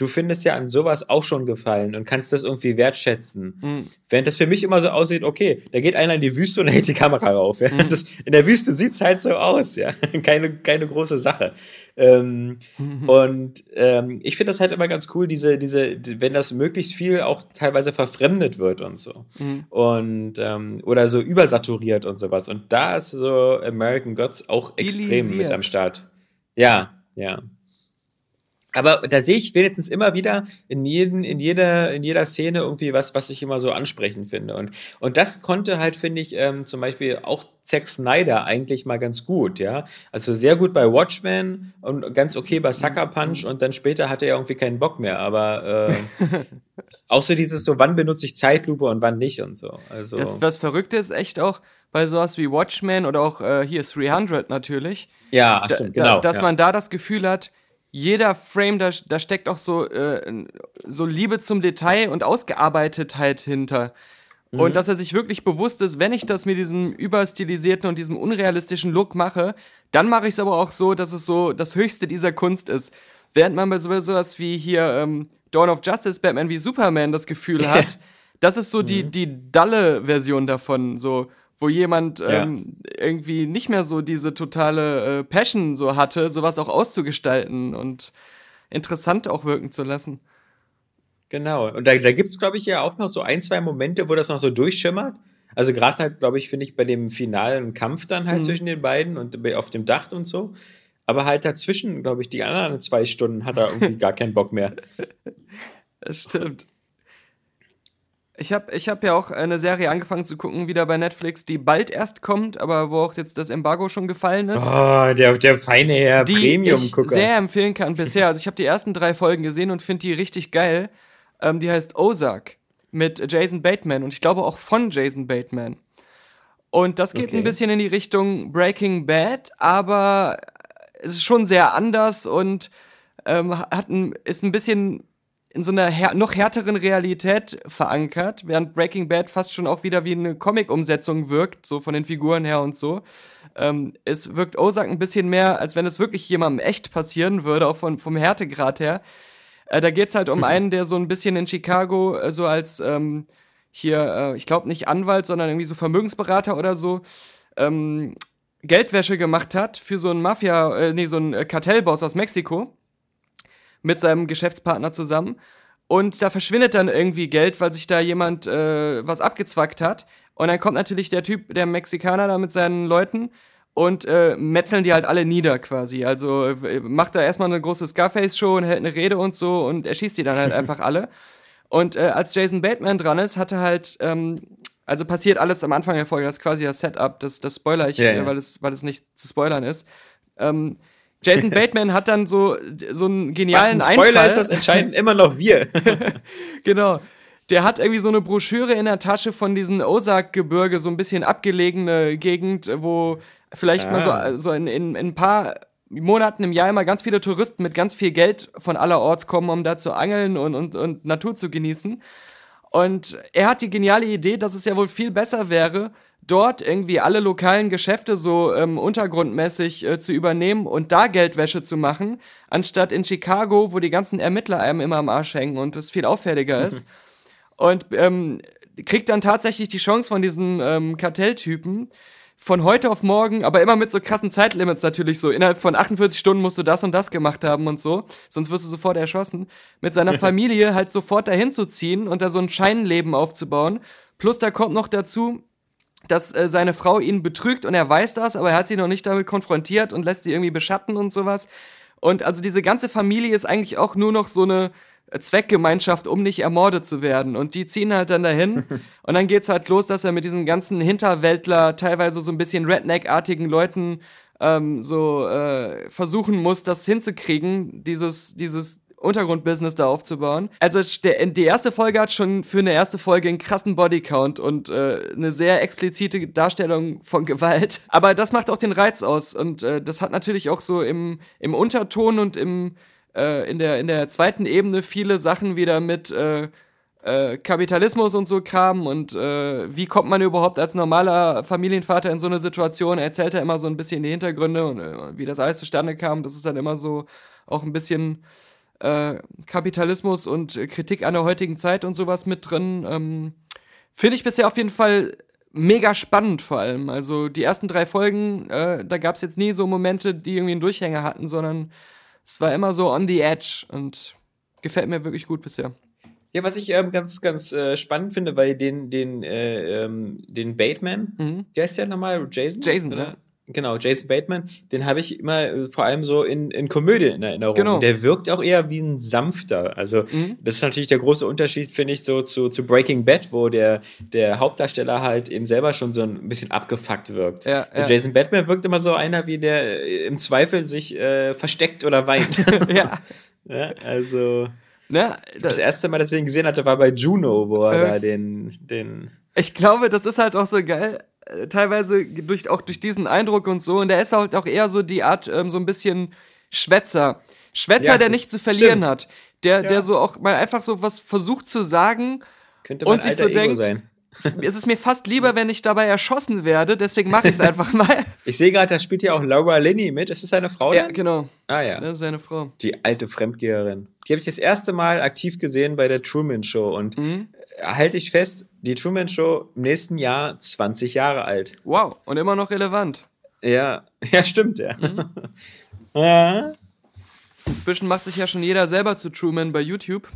du findest ja an sowas auch schon gefallen und kannst das irgendwie wertschätzen. Mhm. Während das für mich immer so aussieht, okay, da geht einer in die Wüste und hält die Kamera rauf. Ja? Mhm. Das, in der Wüste sieht es halt so aus, ja. Keine, keine große Sache. Ähm, Und ähm, ich finde das halt immer ganz cool, diese, diese, die- wenn das möglichst viel auch teilweise verfremdet wird und so. Mhm. Und ähm, oder so übersaturiert und sowas. Und da ist so American Gods auch extrem mit am Start. Ja, ja. Aber da sehe ich wenigstens immer wieder in, jeden, in, jeder, in jeder Szene irgendwie was, was ich immer so ansprechend finde. Und, und das konnte halt, finde ich, ähm, zum Beispiel auch Zack Snyder eigentlich mal ganz gut, ja. Also sehr gut bei Watchmen und ganz okay bei Sucker Punch und dann später hatte er irgendwie keinen Bock mehr. Aber äh, auch so dieses so, wann benutze ich Zeitlupe und wann nicht und so. Also, Das, was Verrückte ist echt auch bei sowas wie Watchmen oder auch äh, hier 300 natürlich, ja, da, stimmt, da, genau. dass ja. man da das Gefühl hat, jeder Frame, da, da steckt auch so, äh, so Liebe zum Detail und Ausgearbeitetheit hinter. Und dass er sich wirklich bewusst ist, wenn ich das mit diesem überstilisierten und diesem unrealistischen Look mache, dann mache ich es aber auch so, dass es so das Höchste dieser Kunst ist. Während man bei so- sowas wie hier ähm, Dawn of Justice, Batman wie Superman das Gefühl hat, das ist so die, die dalle Version davon, so, wo jemand Ja. ähm, irgendwie nicht mehr so diese totale äh, Passion so hatte, sowas auch auszugestalten und interessant auch wirken zu lassen. Genau. Und da, da gibt es, glaube ich, ja auch noch so ein, zwei Momente, wo das noch so durchschimmert. Also gerade halt, glaube ich, finde ich bei dem finalen Kampf dann halt Mhm. zwischen den beiden und auf dem Dach und so. Aber halt dazwischen, glaube ich, die anderen zwei Stunden hat er irgendwie gar keinen Bock mehr. Das stimmt. Ich habe ich hab ja auch eine Serie angefangen zu gucken, wieder bei Netflix, die bald erst kommt, aber wo auch jetzt das Embargo schon gefallen ist. Oh, der, der feine Herr die ich Premium-Gucker. sehr empfehlen kann bisher. Also ich habe die ersten drei Folgen gesehen und finde die richtig geil. Ähm, die heißt Ozark mit Jason Bateman und ich glaube auch von Jason Bateman. Und das geht Okay. ein bisschen in die Richtung Breaking Bad, aber es ist schon sehr anders und ähm, hat ein, ist ein bisschen in so einer här noch härteren Realität verankert, während Breaking Bad fast schon auch wieder wie eine Comic-Umsetzung wirkt, so von den Figuren her und so. Ähm, es wirkt Ozark ein bisschen mehr, als wenn es wirklich jemandem echt passieren würde, auch von, vom Härtegrad her. Äh, da geht's halt um einen, der so ein bisschen in Chicago äh, so als ähm, hier, äh, ich glaube nicht Anwalt, sondern irgendwie so Vermögensberater oder so, ähm, Geldwäsche gemacht hat für so einen Mafia, äh, nee, so einen äh, Kartellboss aus Mexiko mit seinem Geschäftspartner zusammen. Und da verschwindet dann irgendwie Geld, weil sich da jemand äh, was abgezwackt hat. Und dann kommt natürlich der Typ, der Mexikaner da mit seinen Leuten und äh, metzeln die halt alle nieder quasi. Also äh, macht da erstmal eine große Scarface-Show und hält eine Rede und so und erschießt die dann halt einfach alle. Und äh, als Jason Bateman dran ist, hatte halt, ähm, also passiert alles am Anfang der Folge, das ist quasi das Setup, das, das spoiler ich, Ja, ja. Äh, weil, es, weil es nicht zu spoilern ist. Ähm, Jason Bateman hat dann so, so einen Was genialen ein Spoiler Einfall. ist, das entscheiden immer noch wir. Genau. Der hat irgendwie so eine Broschüre in der Tasche von diesem Ozark-Gebirge, so ein bisschen abgelegene Gegend, wo vielleicht Ah. mal so, so in, in, in ein paar Monaten im Jahr immer ganz viele Touristen mit ganz viel Geld von allerorts kommen, um da zu angeln und, und, und Natur zu genießen. Und er hat die geniale Idee, dass es ja wohl viel besser wäre, dort irgendwie alle lokalen Geschäfte so ähm, untergrundmäßig äh, zu übernehmen und da Geldwäsche zu machen, anstatt in Chicago, wo die ganzen Ermittler einem immer am Arsch hängen und es viel auffälliger ist. Und ähm, kriegt dann tatsächlich die Chance von diesen ähm, Kartelltypen von heute auf morgen, aber immer mit so krassen Zeitlimits natürlich so. Innerhalb von 48 Stunden musst du das und das gemacht haben und so, sonst wirst du sofort erschossen. Mit seiner Familie halt sofort dahin zu ziehen und da so ein Scheinleben aufzubauen. Plus da kommt noch dazu, dass äh, seine Frau ihn betrügt und er weiß das, aber er hat sie noch nicht damit konfrontiert und lässt sie irgendwie beschatten und sowas. Und also diese ganze Familie ist eigentlich auch nur noch so eine äh, Zweckgemeinschaft, um nicht ermordet zu werden. Und die ziehen halt dann dahin. und dann geht's halt los, dass er mit diesen ganzen Hinterwäldler, teilweise so ein bisschen Redneck-artigen Leuten ähm, so äh, versuchen muss, das hinzukriegen, dieses, dieses Untergrundbusiness da aufzubauen. Also die erste Folge hat schon für eine erste Folge einen krassen Bodycount und äh, eine sehr explizite Darstellung von Gewalt. Aber das macht auch den Reiz aus und äh, das hat natürlich auch so im, im Unterton und im, äh, in, der, in der zweiten Ebene viele Sachen wieder mit äh, äh, Kapitalismus und so Kram und äh, wie kommt man überhaupt als normaler Familienvater in so eine Situation? Er erzählt er immer so ein bisschen die Hintergründe und wie das alles zustande kam. Das ist dann immer so auch ein bisschen äh, Kapitalismus und Kritik an der heutigen Zeit und sowas mit drin. Ähm, Finde ich bisher auf jeden Fall mega spannend vor allem. Also die ersten drei Folgen, äh, da gab es jetzt nie so Momente, die irgendwie einen Durchhänger hatten, sondern es war immer so on the edge und gefällt mir wirklich gut bisher. Ja, was ich ähm, ganz, ganz äh, spannend finde, weil den, den, äh, ähm, den Bateman, Mhm. wie heißt der nochmal? Jason? Jason, Oder? ja. Genau, Jason Bateman, den habe ich immer äh, vor allem so in, in Komödien in Erinnerung. Genau. Der wirkt auch eher wie ein sanfter. Also, Mhm. das ist natürlich der große Unterschied, finde ich, so zu, zu Breaking Bad, wo der, der Hauptdarsteller halt eben selber schon so ein bisschen abgefuckt wirkt. Ja, ja. Jason Bateman wirkt immer so einer, wie der äh, im Zweifel sich äh, versteckt oder weint. ja. ja, also. Ne, Das das, erste Mal, dass ich ihn gesehen hatte, war bei Juno, wo er Äh. da den, den. ich glaube, das ist halt auch so geil. Äh, Teilweise durch, auch durch diesen Eindruck und so. Und der ist halt auch eher so die Art, ähm, so ein bisschen Schwätzer. Schwätzer, Ja, der nicht zu verlieren stimmt. hat. Der, Ja. der so auch mal einfach so was versucht zu sagen Könnte und sich so Ego denkt, sein. es ist mir fast lieber, wenn ich dabei erschossen werde, deswegen mache ich es einfach mal. Ich sehe gerade, da spielt ja auch Laura Linney mit. Ist das seine Frau? ja, dann? genau. Ah ja. Das ist seine Frau. Die alte Fremdgeherin. Die habe ich das erste Mal aktiv gesehen bei der Truman Show. Und Mhm. halte ich fest, die Truman Show im nächsten Jahr 20 Jahre alt. Wow, und immer noch relevant. Ja, ja, stimmt, ja. Mhm. ja. Inzwischen macht sich ja schon jeder selber zu Truman bei YouTube.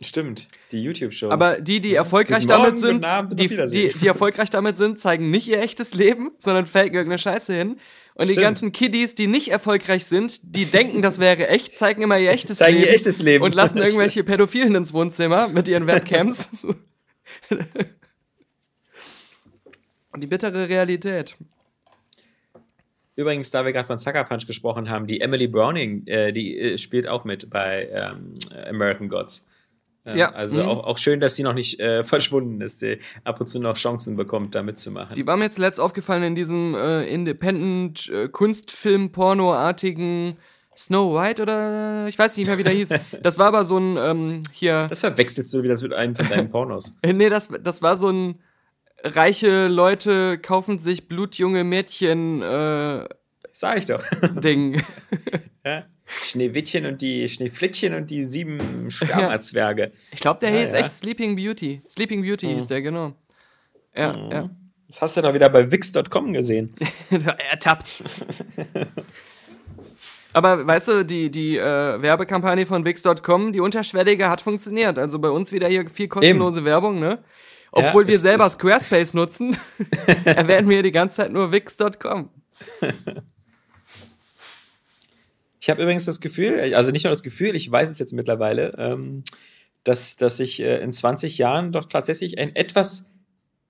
Stimmt, die YouTube-Show. Aber die, die erfolgreich Morgen, damit sind, Abend, die, die, die erfolgreich damit sind, zeigen nicht ihr echtes Leben, sondern faken irgendeine Scheiße hin. Und die Stimmt. ganzen Kiddies, die nicht erfolgreich sind, die denken, das wäre echt, zeigen immer ihr echtes Zeigen ihr Leben. echtes Leben. Und lassen irgendwelche Pädophilen ins Wohnzimmer mit ihren Webcams. Die bittere Realität. Übrigens, da wir gerade von Sucker Punch gesprochen haben, die Emily Browning, äh, die äh, spielt auch mit bei ähm, American Gods. Ähm, Ja, Also mhm. auch, auch schön, dass sie noch nicht äh, verschwunden ist, die ab und zu noch Chancen bekommt, da mitzumachen. Die war mir jetzt letzt aufgefallen in diesem äh, Independent äh, Snow White oder ich weiß nicht mehr, wie der hieß. Das war aber so ein ähm, hier. das verwechselst du wieder mit einem von deinen Pornos. Nee, das, das war so ein reiche Leute kaufen sich blutjunge Mädchen äh, Sag ich doch. Ding. ja? Schneewittchen und die Schneeflittchen und die sieben Spermazwerge. Ich glaube, der Ja, hieß ja. echt Sleeping Beauty. Sleeping Beauty hieß der, genau. Ja, ja. Das hast du doch wieder bei Wix.com gesehen. Ertappt. Aber weißt du, die, die äh, Werbekampagne von Wix.com, die unterschwellige hat funktioniert. Also bei uns wieder hier viel kostenlose Werbung, ne? Obwohl Ja, wir es selber ist- Squarespace nutzen, erwähnen wir die ganze Zeit nur Wix.com. Ich habe übrigens das Gefühl, also nicht nur das Gefühl, ich weiß es jetzt mittlerweile, ähm, dass, dass ich äh, in 20 Jahren doch tatsächlich ein etwas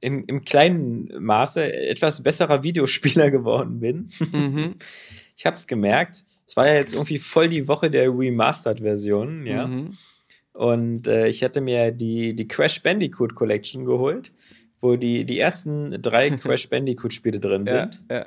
im, im kleinen Maße etwas besserer Videospieler geworden bin. Mhm. Ich habe es gemerkt. Es war ja jetzt irgendwie voll die Woche der Remastered-Version, ja. Mhm. Und äh, ich hatte mir die, die Crash Bandicoot Collection geholt, wo die, die ersten drei Crash Bandicoot-Spiele drin Ja, sind. ja.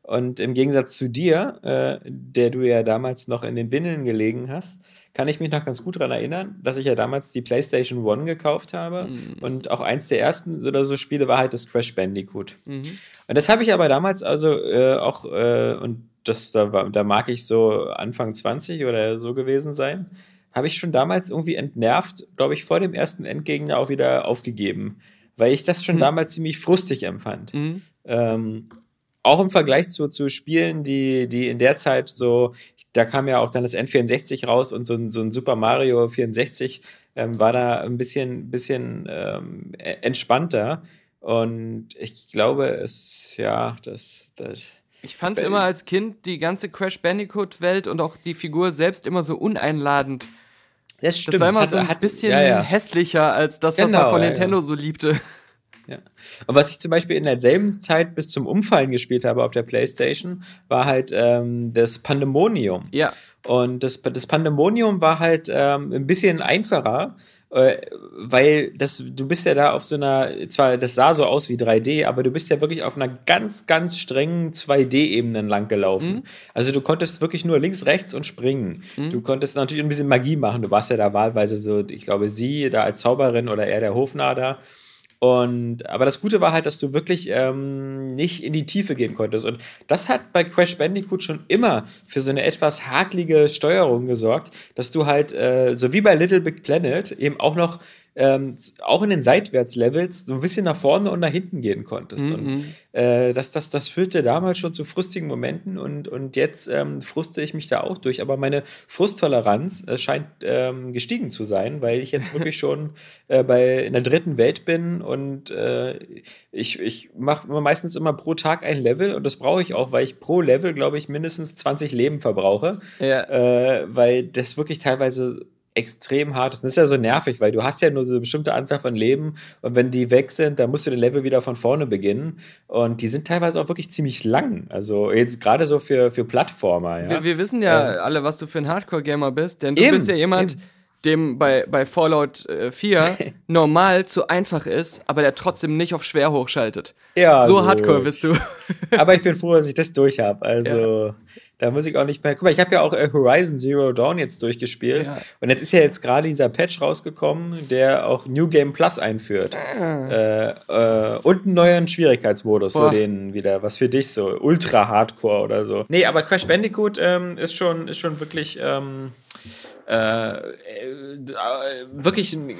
Und im Gegensatz zu dir, äh, der du ja damals noch in den Windeln gelegen hast, kann ich mich noch ganz gut daran erinnern, dass ich ja damals die PlayStation One gekauft habe. Und auch eins der ersten oder so Spiele war halt das Crash Bandicoot. Mhm. Und das habe ich aber damals also äh, auch, äh, und das, da, war, da mag ich so Anfang 20 oder so gewesen sein, habe ich schon damals irgendwie entnervt, glaube ich, vor dem ersten Endgegner auch wieder aufgegeben. Weil ich das schon Hm. damals ziemlich frustig empfand. Mhm. Ähm, auch im Vergleich zu, zu Spielen, die, die in der Zeit so, da kam ja auch dann das N64 raus und so ein, so ein Super Mario 64 ähm, war da ein bisschen, bisschen ähm, e- entspannter. Und ich glaube, es, ja, das, das Ich fand Bell- immer als Kind die ganze Crash Bandicoot-Welt und auch die Figur selbst immer so uneinladend. das Das war immer hat- so ein hat- bisschen ja, ja. hässlicher als das, was man Genau, von ja, Nintendo so liebte. Ja. Und was ich zum Beispiel in derselben Zeit bis zum Umfallen gespielt habe auf der Playstation, war halt ähm, das Pandemonium. Ja. Und das, das Pandemonium war halt ähm, ein bisschen einfacher, weil das, du bist ja da auf so einer, zwar das sah so aus wie 3D, aber du bist ja wirklich auf einer ganz, ganz strengen 2D-Ebene lang gelaufen. Also du konntest wirklich nur links, rechts und springen. Du konntest natürlich ein bisschen Magie machen. Du warst ja da wahlweise so, ich glaube, sie da als Zauberin oder er der Hofnarr da. Und, aber das Gute war halt, dass du wirklich ähm, nicht in die Tiefe gehen konntest. Und das hat bei Crash Bandicoot schon immer für so eine etwas hakelige Steuerung gesorgt, dass du halt, äh, so wie bei Little Big Planet, eben auch noch, ähm, auch in den Seitwärtslevels so ein bisschen nach vorne und nach hinten gehen konntest. Und äh, das, das, das führte damals schon zu frustigen Momenten und, und jetzt ähm, fruste ich mich da auch durch. Aber meine Frusttoleranz äh, scheint ähm, gestiegen zu sein, weil ich jetzt wirklich schon äh, bei in der dritten Welt bin und äh, ich, ich mache meistens immer pro Tag ein Level und das brauche ich auch, weil ich pro Level, glaube ich, mindestens 20 Leben verbrauche. Ja. Äh, weil das wirklich teilweise extrem hart ist. Und das ist ja so nervig, weil du hast ja nur so eine bestimmte Anzahl von Leben und wenn die weg sind, dann musst du den Level wieder von vorne beginnen. Und die sind teilweise auch wirklich ziemlich lang. Also jetzt gerade so für, für Plattformer, ja. Wir, wir wissen ja alle, was du für ein Hardcore-Gamer bist, denn du Eben, bist ja jemand, eben. Dem bei, bei Fallout äh, 4 normal zu einfach ist, aber der trotzdem nicht auf schwer hochschaltet. Ja, so gut. hardcore bist du. Aber ich bin froh, dass ich das durch habe. Also Da muss ich auch nicht mehr. Guck mal, ich habe ja auch äh, Horizon Zero Dawn jetzt durchgespielt. Ja. Und jetzt ist ja jetzt gerade dieser Patch rausgekommen, der auch New Game Plus einführt. Äh, äh, und einen neuen Schwierigkeitsmodus, so Boah. den wieder, was für dich so, Ultra Hardcore oder so. Nee, aber Crash Bandicoot ähm, ist, schon, ist schon wirklich. Ähm, äh, äh, wirklich ein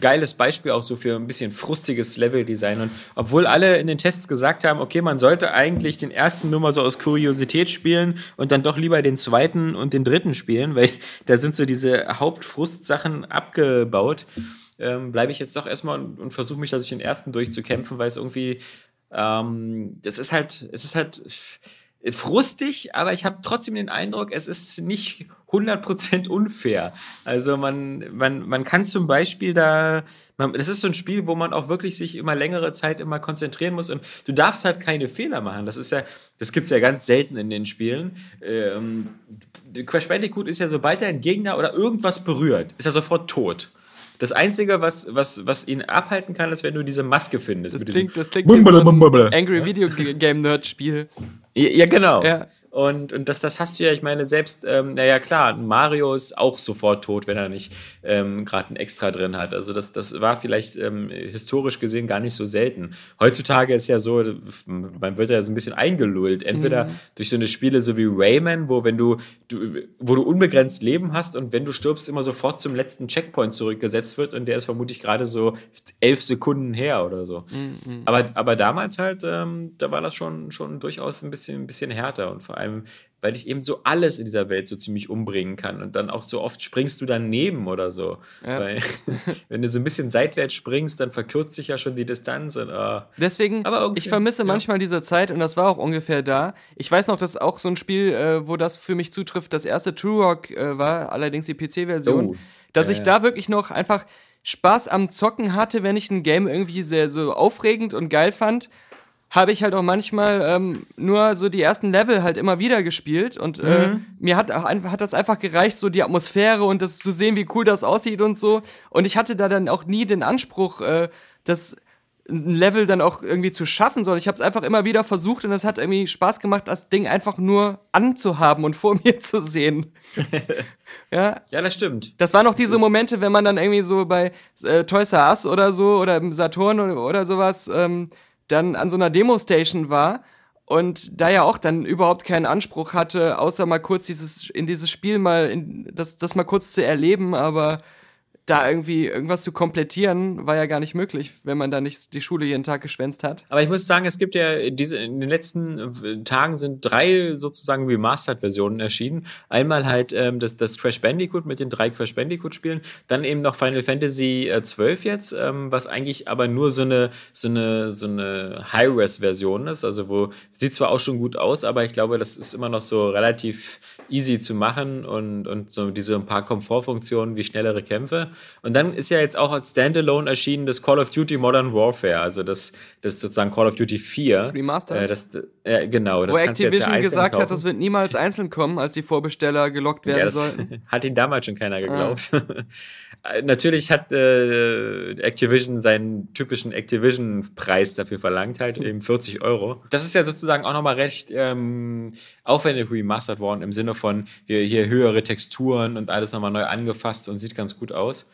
geiles Beispiel auch so für ein bisschen frustiges Leveldesign. Und obwohl alle in den Tests gesagt haben, okay, man sollte eigentlich den ersten nur mal so aus Kuriosität spielen und dann doch lieber den zweiten und den dritten spielen, weil da sind so diese Hauptfrustsachen abgebaut, ähm, bleibe ich jetzt doch erstmal und, und versuche mich da durch den ersten durchzukämpfen, weil es irgendwie, ähm, das ist halt, es ist halt frustig, aber ich habe trotzdem den Eindruck, es ist nicht 100% unfair. Also man, man, man kann zum Beispiel da, man, das ist so ein Spiel, wo man auch wirklich sich immer längere Zeit immer konzentrieren muss und du darfst halt keine Fehler machen. Das ist ja, das gibt's ja ganz selten in den Spielen. Ähm, Crash Bandicoot ist ja, sobald er einen Gegner oder irgendwas berührt, ist er sofort tot. Das Einzige, was, was, was ihn abhalten kann, ist, wenn du diese Maske findest. Das klingt, das klingt wie so ein Angry Video Game Nerd Spiel. Ja, ja, genau. Ja. Und, und das, das hast du ja, ich meine, selbst, ähm, naja, klar, Mario ist auch sofort tot, wenn er nicht ähm, gerade ein Extra drin hat. Also, das, das war vielleicht ähm, historisch gesehen gar nicht so selten. Heutzutage ist ja so, man wird ja so ein bisschen eingelullt. Entweder Mhm. durch so eine Spiele so wie Rayman, wo, wenn du, du, wo du unbegrenzt Leben hast und wenn du stirbst, immer sofort zum letzten Checkpoint zurückgesetzt wird und der ist vermutlich gerade so elf Sekunden her oder so. Mhm. Aber, aber damals halt, ähm, da war das schon, schon durchaus ein bisschen, ein bisschen härter und vor allem, weil ich eben so alles in dieser Welt so ziemlich umbringen kann und dann auch so oft springst du daneben oder so. Ja. Weil, wenn du so ein bisschen seitwärts springst, dann verkürzt sich ja schon die Distanz und ah. Deswegen, Aber ich vermisse ja. manchmal diese Zeit und das war auch ungefähr da. Ich weiß noch, dass auch so ein Spiel, äh, wo das für mich zutrifft, das erste True Rock äh, war, allerdings die PC-Version, Oh, dass ja, ich da wirklich noch einfach Spaß am Zocken hatte, wenn ich ein Game irgendwie sehr so aufregend und geil fand. Habe ich halt auch manchmal ähm, nur so die ersten Level halt immer wieder gespielt und äh, Mhm. mir hat auch einfach hat das einfach gereicht, so die Atmosphäre und das zu sehen, wie cool das aussieht und so. Und ich hatte da dann auch nie den Anspruch, äh, das ein Level dann auch irgendwie zu schaffen, sondern ich habe es einfach immer wieder versucht und es hat irgendwie Spaß gemacht, das Ding einfach nur anzuhaben und vor mir zu sehen. ja, Ja, das stimmt. das waren noch diese Momente, wenn man dann irgendwie so bei äh, Toys R Us oder so oder im Saturn oder, oder sowas ähm, dann an so einer Demo-Station war und da ja auch dann überhaupt keinen Anspruch hatte, außer mal kurz dieses in dieses Spiel mal in, das, das mal kurz zu erleben, aber da irgendwie irgendwas zu komplettieren, war ja gar nicht möglich, wenn man da nicht die Schule jeden Tag geschwänzt hat. Aber ich muss sagen, es gibt ja diese, in den letzten äh, Tagen sind drei sozusagen Remastered-Versionen erschienen. Einmal halt ähm, das, das Crash Bandicoot mit den drei Crash Bandicoot-Spielen, dann eben noch Final Fantasy äh, 12 jetzt, ähm, was eigentlich aber nur so eine, so eine, so eine High-Res-Version ist. Also wo sieht zwar auch schon gut aus, aber ich glaube, das ist immer noch so relativ easy zu machen und, und so diese ein paar Komfortfunktionen wie schnellere Kämpfe. Und dann ist ja jetzt auch als Standalone erschienen das Call of Duty Modern Warfare, also das, das sozusagen Call of Duty 4. Das Remastered? Äh, das, äh, genau. Das Wo ja Activision einzeln gesagt hat, kaufen. das wird niemals einzeln kommen, als die Vorbesteller gelockt werden ja, das sollten. hat ihn damals schon keiner geglaubt. Ah. Äh, Natürlich hat äh, Activision seinen typischen Activision-Preis dafür verlangt, halt eben 40 Euro. Das ist ja sozusagen auch nochmal recht ähm, aufwendig remastered worden, im Sinne von hier, hier höhere Texturen und alles nochmal neu angefasst und sieht ganz gut aus.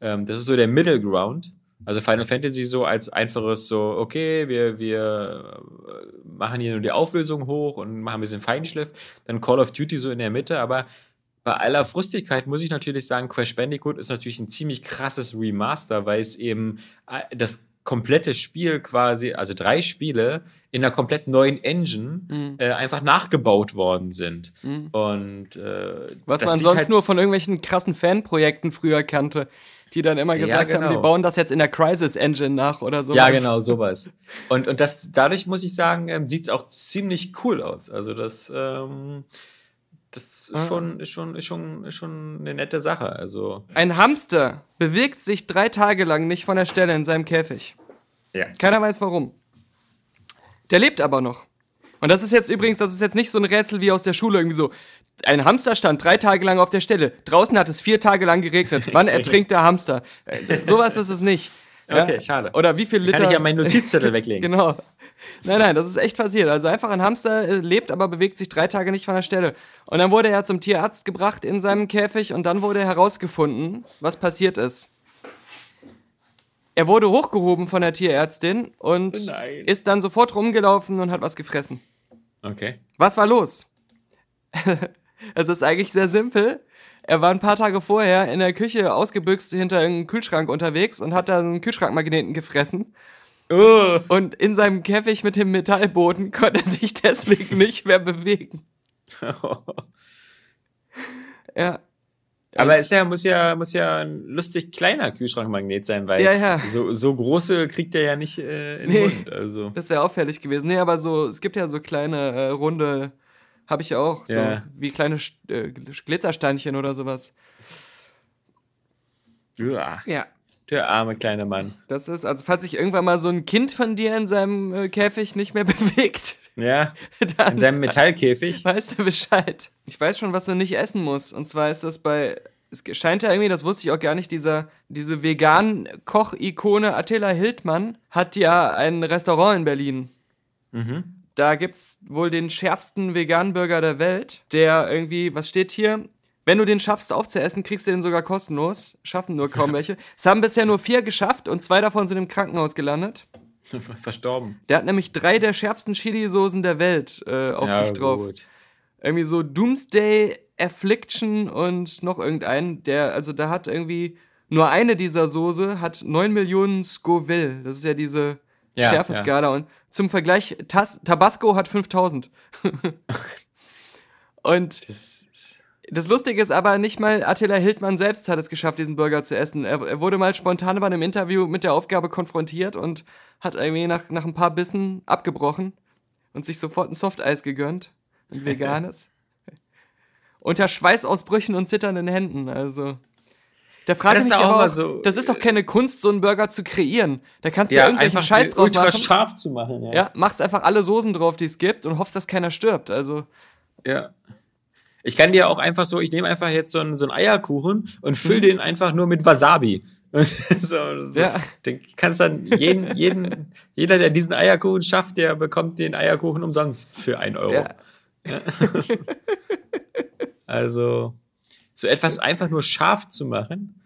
Ähm, das ist so der Middle Ground. Also Final Fantasy so als einfaches so, okay, wir, wir äh, machen hier nur die Auflösung hoch und machen ein bisschen Feinschliff. Dann Call of Duty so in der Mitte, aber bei aller Frustigkeit muss ich natürlich sagen, Crash Bandicoot ist natürlich ein ziemlich krasses Remaster, weil es eben äh, das komplette Spiel quasi, also drei Spiele in einer komplett neuen Engine Mhm. äh, einfach nachgebaut worden sind. Mhm. Und äh, Was man sonst halt- nur von irgendwelchen krassen Fanprojekten früher kannte, die dann immer Ja, gesagt haben, genau. wir bauen das jetzt in der Crisis Engine nach oder so. Ja, genau, sowas. Und, und das, dadurch muss ich sagen, ähm, sieht es auch ziemlich cool aus. Also das, ähm, das ist, Ah. schon, ist, schon, ist, schon, ist schon eine nette Sache. Also, Ein Hamster bewegt sich drei Tage lang nicht von der Stelle in seinem Käfig. ja. Keiner weiß warum. Der lebt aber noch. Und das ist jetzt übrigens, das ist jetzt nicht so ein Rätsel wie aus der Schule irgendwie so. Ein Hamster stand drei Tage lang auf der Stelle. Draußen hat es vier Tage lang geregnet. Wann ertrinkt der Hamster? Äh, sowas ist es nicht. Okay, schade. Oder wie viel Liter. Kann ich ja meinen Notizzettel weglegen. Genau. Nein, nein, das ist echt passiert. Also einfach ein Hamster äh, lebt, aber bewegt sich drei Tage nicht von der Stelle. Und dann wurde er zum Tierarzt gebracht in seinem Käfig und dann wurde herausgefunden, was passiert ist. Er wurde hochgehoben von der Tierärztin und Nein. ist dann sofort rumgelaufen und hat was gefressen. Okay. Was war los? es ist eigentlich sehr simpel. Er war ein paar Tage vorher in der Küche ausgebüxt hinter einem Kühlschrank unterwegs und hat da einen Kühlschrankmagneten gefressen. Oh. Und in seinem Käfig mit dem Metallboden konnte er sich deswegen nicht mehr bewegen. Ja. Aber es ja, muss ja, muss ja ein lustig kleiner Kühlschrankmagnet sein, weil Ja, ja. So, so große kriegt er ja nicht äh, in den Nee. Mund. Also. Das wäre auffällig gewesen. Nee, aber so, es gibt ja so kleine äh, runde, habe ich auch, so wie kleine äh, Glitzersteinchen oder sowas. Uah, Ja. der arme kleine Mann. Das ist, also falls sich irgendwann mal so ein Kind von dir in seinem äh, Käfig nicht mehr bewegt, Ja, dann in seinem Metallkäfig. weiß er Bescheid. Ich weiß schon, was du nicht essen musst. Und zwar ist das bei, es scheint ja irgendwie, das wusste ich auch gar nicht, dieser, diese vegan Koch-Ikone Attila Hildmann hat ja ein Restaurant in Berlin. Mhm. Da gibt's wohl den schärfsten Vegan-Burger der Welt, der irgendwie, was steht hier? Wenn du den schaffst aufzuessen, kriegst du den sogar kostenlos. Schaffen nur kaum welche. Es haben bisher nur vier geschafft und zwei davon sind im Krankenhaus gelandet. Verstorben. Der hat nämlich drei der schärfsten Chili-Soßen der Welt äh, auf sich drauf. Gut. Irgendwie so Doomsday, Affliction und noch irgendeinen, der, also da hat irgendwie nur eine dieser Soße hat 9 Millionen Scoville. Das ist ja diese Ja, Schärfeskala. Und zum Vergleich, Tas Tabasco hat 5000. und Das, das Lustige ist aber, nicht mal Attila Hildmann selbst hat es geschafft, diesen Burger zu essen. Er, er wurde mal spontan bei einem Interview mit der Aufgabe konfrontiert und hat irgendwie nach, nach ein paar Bissen abgebrochen und sich sofort ein Softeis gegönnt. Ein veganes. Unter Schweißausbrüchen und zitternden Händen, also. Da frage Das ich ist mich aber auch, so- das ist doch keine Kunst, so einen Burger zu kreieren. Da kannst du ja, irgendwelchen Scheiß draus ultra machen. scharf zu machen. Ja. Ja, machst einfach alle Soßen drauf, die es gibt und hoffst, dass keiner stirbt. Also, ja. Ich kann dir auch einfach so, ich nehme einfach jetzt so einen, so einen Eierkuchen und fülle den einfach nur mit Wasabi. so, so. Mhm. Ja. Du kannst dann jeden, jeden, jeder, der diesen Eierkuchen schafft, der bekommt den Eierkuchen umsonst für ein Euro. ja. Also, so etwas einfach nur scharf zu machen,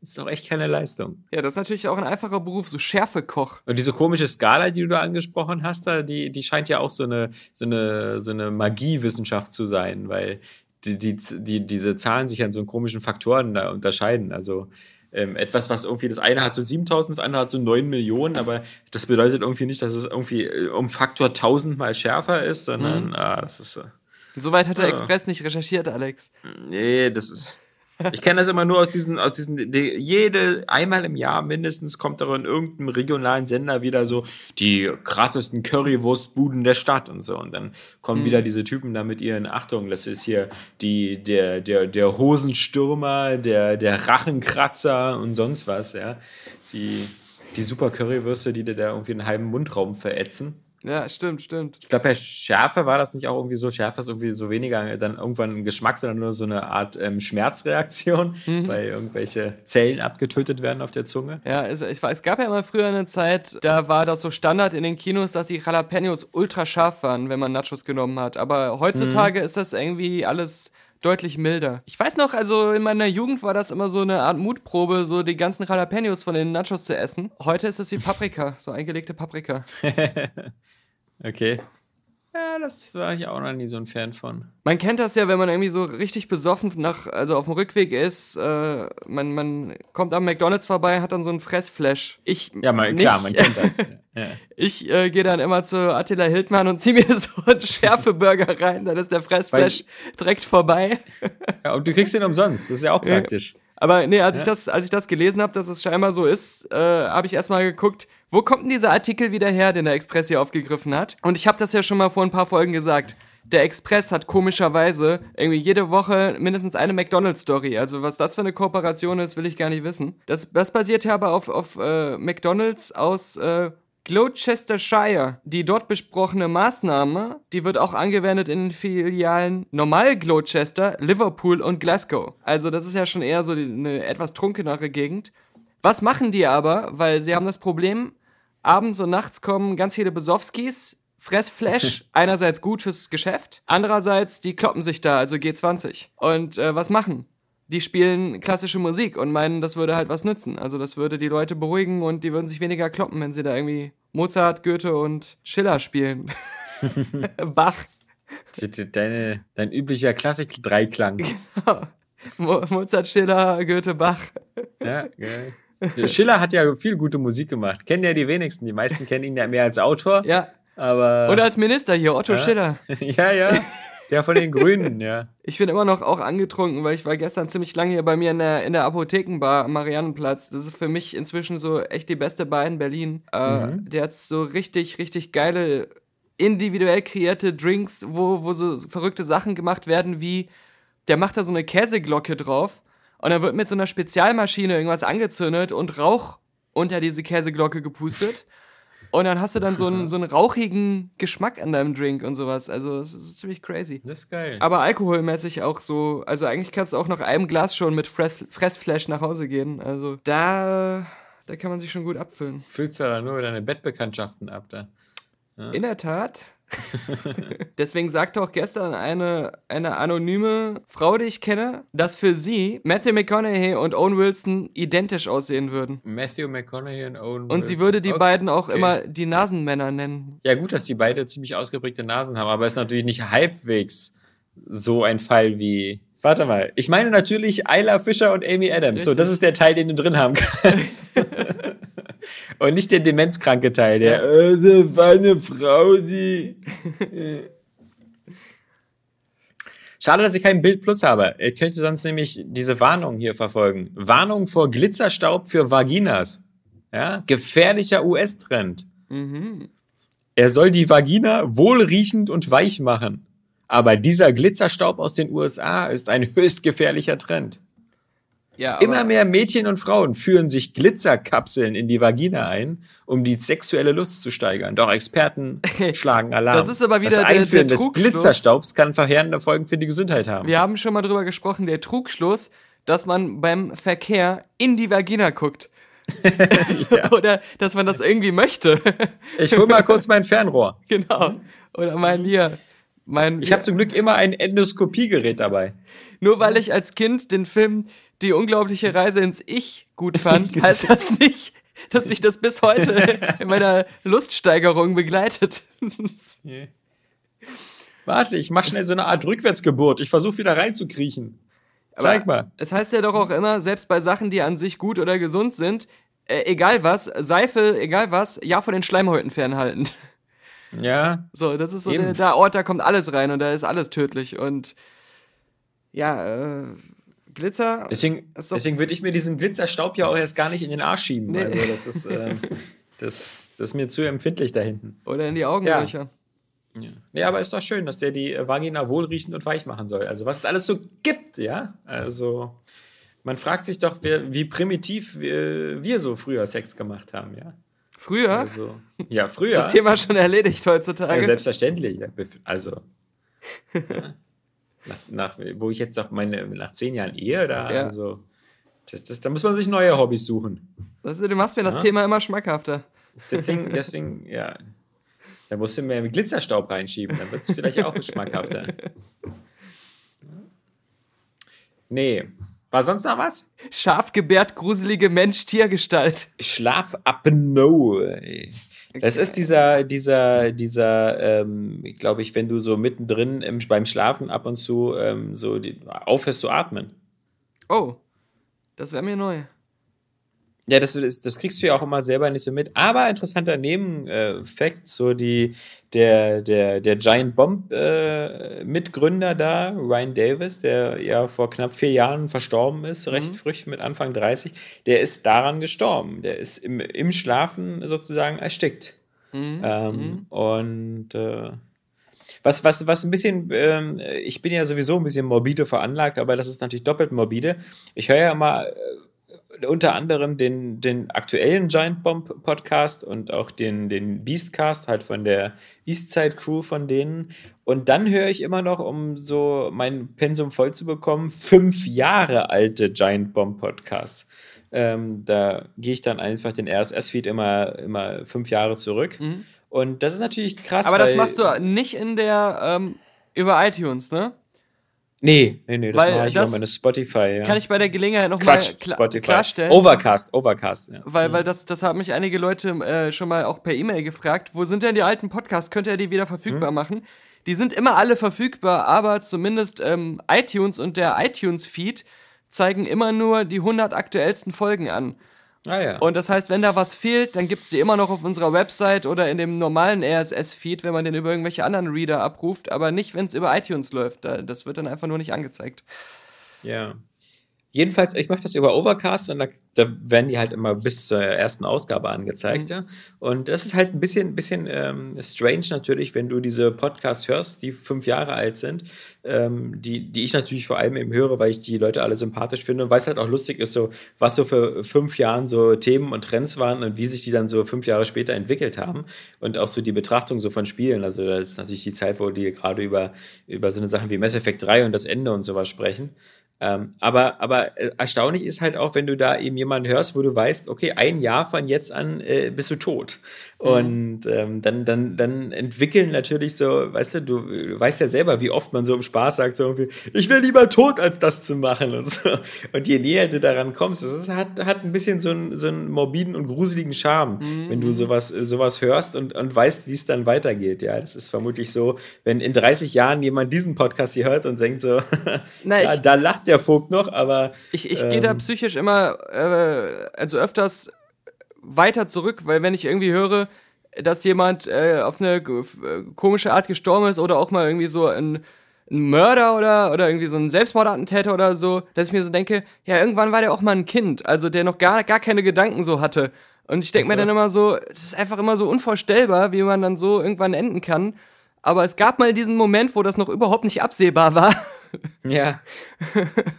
ist doch echt keine Leistung. ja, das ist natürlich auch ein einfacher Beruf, so Schärfekoch. Und diese komische Skala, die du da angesprochen hast, da, die, die scheint ja auch so eine, so eine, so eine Magiewissenschaft zu sein, weil die, die, die, diese Zahlen sich an so komischen Faktoren da unterscheiden. Also ähm, etwas, was irgendwie, das eine hat so 7000, das andere hat so 9 Millionen, aber das bedeutet irgendwie nicht, dass es irgendwie äh, um Faktor 1000 mal schärfer ist, sondern, Mhm. ah, das ist, äh, Soweit hat der Ja. Express nicht recherchiert, Alex. Nee, das ist. Ich kenne das immer nur aus diesen, aus diesen, die, jede, einmal im Jahr mindestens kommt da in irgendeinem regionalen Sender wieder so die krassesten Currywurstbuden der Stadt und so. Und dann kommen wieder diese Typen da mit ihren, Achtung, das ist hier die, der, der, der Hosenstürmer, der, der Rachenkratzer und sonst was, ja. Die, die super Currywürste, die dir da irgendwie einen halben Mundraum verätzen. Ja, stimmt, stimmt. Ich glaube, bei Schärfe war das nicht auch irgendwie so, Schärfe ist irgendwie so weniger dann irgendwann ein Geschmack, sondern nur so eine Art ähm, Schmerzreaktion, Mhm. weil irgendwelche Zellen abgetötet werden auf der Zunge. Ja, es, ich, weiß, es gab ja mal früher eine Zeit, da war das so Standard in den Kinos, dass die Jalapenos ultra scharf waren, wenn man Nachos genommen hat. Aber heutzutage ist das irgendwie alles deutlich milder. Ich weiß noch, also in meiner Jugend war das immer so eine Art Mutprobe, so die ganzen Jalapenos von den Nachos zu essen. Heute ist es wie Paprika, so eingelegte Paprika. Okay. Ja, das war ich auch noch nie so ein Fan von. Man kennt das ja, wenn man irgendwie so richtig besoffen nach, also auf dem Rückweg ist, äh, man, man kommt am McDonalds vorbei, hat dann so einen Fressflash. Ich Ja, mal, nicht. klar, man kennt das. ja. Ich äh, gehe dann immer zu Attila Hildmann und ziehe mir so einen Schärfeburger rein, dann ist der Fressflash direkt vorbei. ja, und du kriegst den umsonst, das ist ja auch Ja. Aber nee, als ich das, als ich das gelesen habe, dass es scheinbar so ist, äh, habe ich erstmal geguckt, wo kommt denn dieser Artikel wieder her, den der Express hier aufgegriffen hat? Und ich habe das ja schon mal vor ein paar Folgen gesagt. Der Express hat komischerweise irgendwie jede Woche mindestens eine McDonalds-Story. Also was das für eine Kooperation ist, will ich gar nicht wissen. Das, das basiert ja aber auf, auf äh, McDonalds aus äh, Gloucestershire. Die dort besprochene Maßnahme, die wird auch angewendet in den Filialen Normal Gloucester, Liverpool und Glasgow. Also das ist ja schon eher so eine etwas trunkenere Gegend. Was machen die aber? Weil sie haben das Problem, abends und nachts kommen ganz viele Besowskis, Fressflash, einerseits gut fürs Geschäft, andererseits die kloppen sich da, also G20. Und äh, was machen? Die spielen klassische Musik und meinen, das würde halt was nützen. Also das würde die Leute beruhigen und die würden sich weniger kloppen, wenn sie da irgendwie Mozart, Goethe und Schiller spielen. Bach. Deine, dein üblicher Klassik-Dreiklang. Mo Mozart, Schiller, Goethe, Bach. Ja, geil. Schiller hat ja viel gute Musik gemacht. Kennen ja die wenigsten. Die meisten kennen ihn ja mehr als Autor. Ja. Aber. Oder als Minister hier, Otto ja? Schiller. ja, ja. Der von den Grünen, ja. Ich bin immer noch auch angetrunken, weil ich war gestern ziemlich lange hier bei mir in der, in der Apothekenbar am Mariannenplatz. Das ist für mich inzwischen so echt die beste Bar in Berlin. Äh, Mhm. Der hat so richtig, richtig geile, individuell kreierte Drinks, wo, wo so verrückte Sachen gemacht werden, wie der macht da so eine Käseglocke drauf und dann wird mit so einer Spezialmaschine irgendwas angezündet und Rauch unter diese Käseglocke gepustet. Und dann hast du dann so einen, so einen rauchigen Geschmack an deinem Drink und sowas. Also, es ist ziemlich crazy. Das ist geil. Aber alkoholmäßig auch so. Also, eigentlich kannst du auch nach einem Glas schon mit Fress, Fressflash nach Hause gehen. Also, da, da kann man sich schon gut abfüllen. Füllst du da nur deine Bettbekanntschaften ab da? In der Tat. Deswegen sagte auch gestern eine, eine anonyme Frau, die ich kenne, dass für sie Matthew McConaughey und Owen Wilson identisch aussehen würden. Matthew McConaughey und Owen Und sie Wilson. würde die Okay. beiden auch Okay. immer die Nasenmänner nennen. Ja, gut, dass die beide ziemlich ausgeprägte Nasen haben, aber ist natürlich nicht halbwegs so ein Fall wie. Warte mal, ich meine natürlich Ayla Fischer und Amy Adams. So, Richtig. das ist der Teil, den du drin haben kannst. und nicht der demenzkranke Teil, der. Äh, das war eine Frau, die. äh. Schade, dass ich kein Bild Plus habe. Ich könnte sonst nämlich diese Warnung hier verfolgen. Warnung vor Glitzerstaub für Vaginas. Ja, gefährlicher US-Trend. Mhm. Er soll die Vagina wohlriechend und weich machen. Aber dieser Glitzerstaub aus den USA ist ein höchst gefährlicher Trend. Ja, Immer mehr Mädchen und Frauen führen sich Glitzerkapseln in die Vagina ein, um die sexuelle Lust zu steigern. Doch Experten schlagen Alarm. Das ist aber wieder das der- Einführen der des Trugschluss. Glitzerstaubs kann verheerende Folgen für die Gesundheit haben. Wir haben schon mal drüber gesprochen, der Trugschluss, dass man beim Verkehr in die Vagina guckt. Oder dass man das irgendwie möchte. Ich hol mal kurz mein Fernrohr. genau. Oder mein hier. Mein, Ich habe zum Glück immer ein Endoskopiegerät dabei. nur weil ich als Kind den Film Die unglaubliche Reise ins Ich gut fand, heißt das nicht, dass mich das bis heute in meiner Luststeigerung begleitet. Warte, ich mach schnell so eine Art Rückwärtsgeburt. Ich versuche wieder reinzukriechen. Zeig Aber mal. Es heißt ja doch auch immer, selbst bei Sachen, die an sich gut oder gesund sind, äh, egal was, Seife, egal was, ja von den Schleimhäuten fernhalten. Ja, So, das ist so der, der Ort, da kommt alles rein und da ist alles tödlich. Und ja, äh, Glitzer. Deswegen, deswegen würde ich mir diesen Glitzerstaub ja auch erst gar nicht in den Arsch schieben. Nee. Also das ist, ähm, das, das ist mir zu empfindlich da hinten. Oder in die Augenlöcher. Ja. Nee, aber ist doch schön, dass der die äh, Vagina wohlriechend und weich machen soll. Also was es alles so gibt, ja. Also man fragt sich doch, wer, wie primitiv wir, wir so früher Sex gemacht haben, ja. Früher Also, ja, früher. ist das Thema schon erledigt heutzutage. Ja, selbstverständlich. Ja, Also. Ja. Nach, nach, wo ich jetzt doch meine, nach zehn Jahren Ehe, da, Ja. also, das, das, da muss man sich neue Hobbys suchen. das, du machst mir das Ja. Thema immer schmackhafter. Deswegen, deswegen, ja. Da musst du mehr Glitzerstaub reinschieben, dann wird es vielleicht auch geschmackhafter. Nee. War sonst noch was? Scharf gebärt, gruselige Mensch-Tier-Gestalt. Schlafapnoe. Das ist dieser, dieser, dieser, ähm, glaube ich, wenn du so mittendrin im, beim Schlafen ab und zu ähm, so die, aufhörst zu atmen. Oh, das wäre mir neu. Ja, das, das, das kriegst du ja auch immer selber nicht so mit. Aber interessanter Nebenfakt, so die, der, der, der Giant Bomb äh, Mitgründer da, Ryan Davis, der ja vor knapp vier Jahren verstorben ist, recht frisch mit Anfang 30, der ist daran gestorben. Der ist im, im Schlafen sozusagen erstickt. Mhm. Ähm, Und äh, was, was, was ein bisschen, ähm, ich bin ja sowieso ein bisschen morbide veranlagt, aber das ist natürlich doppelt morbide. Ich höre ja immer äh, unter anderem den, den aktuellen Giant Bomb Podcast und auch den, den Beastcast, halt von der Eastside Crew von denen. Und dann höre ich immer noch, um so mein Pensum voll zu bekommen, fünf Jahre alte Giant Bomb Podcasts. Ähm, da gehe ich dann einfach den RSS-Feed immer, immer fünf Jahre zurück. Mhm. Und das ist natürlich krass. Aber das machst du nicht in der, ähm, über iTunes, ne? Nee, nee, nee, das Weil mache ich das meine Spotify. Ja. Kann ich bei der Gelegenheit nochmal kla klarstellen. Overcast, Overcast. Ja. Weil, weil das, das haben mich einige Leute äh, schon mal auch per E-Mail gefragt. Wo sind denn die alten Podcasts? Könnt ihr die wieder verfügbar Hm? machen? Die sind immer alle verfügbar, aber zumindest ähm, iTunes und der iTunes-Feed zeigen immer nur die 100 aktuellsten Folgen an. Ah ja. Und das heißt, wenn da was fehlt, dann gibt es die immer noch auf unserer Website oder in dem normalen RSS-Feed, wenn man den über irgendwelche anderen Reader abruft, aber nicht, wenn es über iTunes läuft. Da, das wird dann einfach nur nicht angezeigt. Ja. Jedenfalls, ich mache das über Overcast und da, da werden die halt immer bis zur ersten Ausgabe angezeigt. Mhm. Ja? Und das ist halt ein bisschen, bisschen ähm, strange natürlich, wenn du diese Podcasts hörst, die fünf Jahre alt sind, ähm, die, die ich natürlich vor allem eben höre, weil ich die Leute alle sympathisch finde und weil es halt auch lustig ist, so was so für fünf Jahren so Themen und Trends waren und wie sich die dann so fünf Jahre später entwickelt haben und auch so die Betrachtung so von Spielen. Also das ist natürlich die Zeit, wo die gerade über, über so eine Sachen wie Mass Effect 3 und das Ende und sowas sprechen. Ähm, aber, aber äh, erstaunlich ist halt auch, wenn du da eben jemanden hörst, wo du weißt, okay, ein Jahr von jetzt an äh, bist du tot. Und ähm, dann, dann, dann entwickeln natürlich so, weißt du, du, du weißt ja selber, wie oft man so im Spaß sagt, so irgendwie, ich wäre lieber tot, als das zu machen und so. Und je näher du daran kommst, das ist, hat, hat ein bisschen so einen, so einen morbiden und gruseligen Charme, wenn du sowas, äh, sowas hörst und, und weißt, wie es dann weitergeht. Ja, das ist vermutlich so, wenn in 30 Jahren jemand diesen Podcast hier hört und denkt so, Na, ja, ich- da lacht der Vogt noch, aber Ich, ich gehe da Ähm. psychisch immer, äh, also öfters weiter zurück, weil wenn ich irgendwie höre, dass jemand äh, auf eine äh, komische Art gestorben ist oder auch mal irgendwie so ein, ein Mörder oder, oder irgendwie so ein Selbstmordattentäter oder so, dass ich mir so denke, ja, irgendwann war der auch mal ein Kind, also der noch gar, gar keine Gedanken so hatte. Und ich denke mir Ach so. dann immer so, es ist einfach immer so unvorstellbar, wie man dann so irgendwann enden kann. Aber es gab mal diesen Moment, wo das noch überhaupt nicht absehbar war. ja.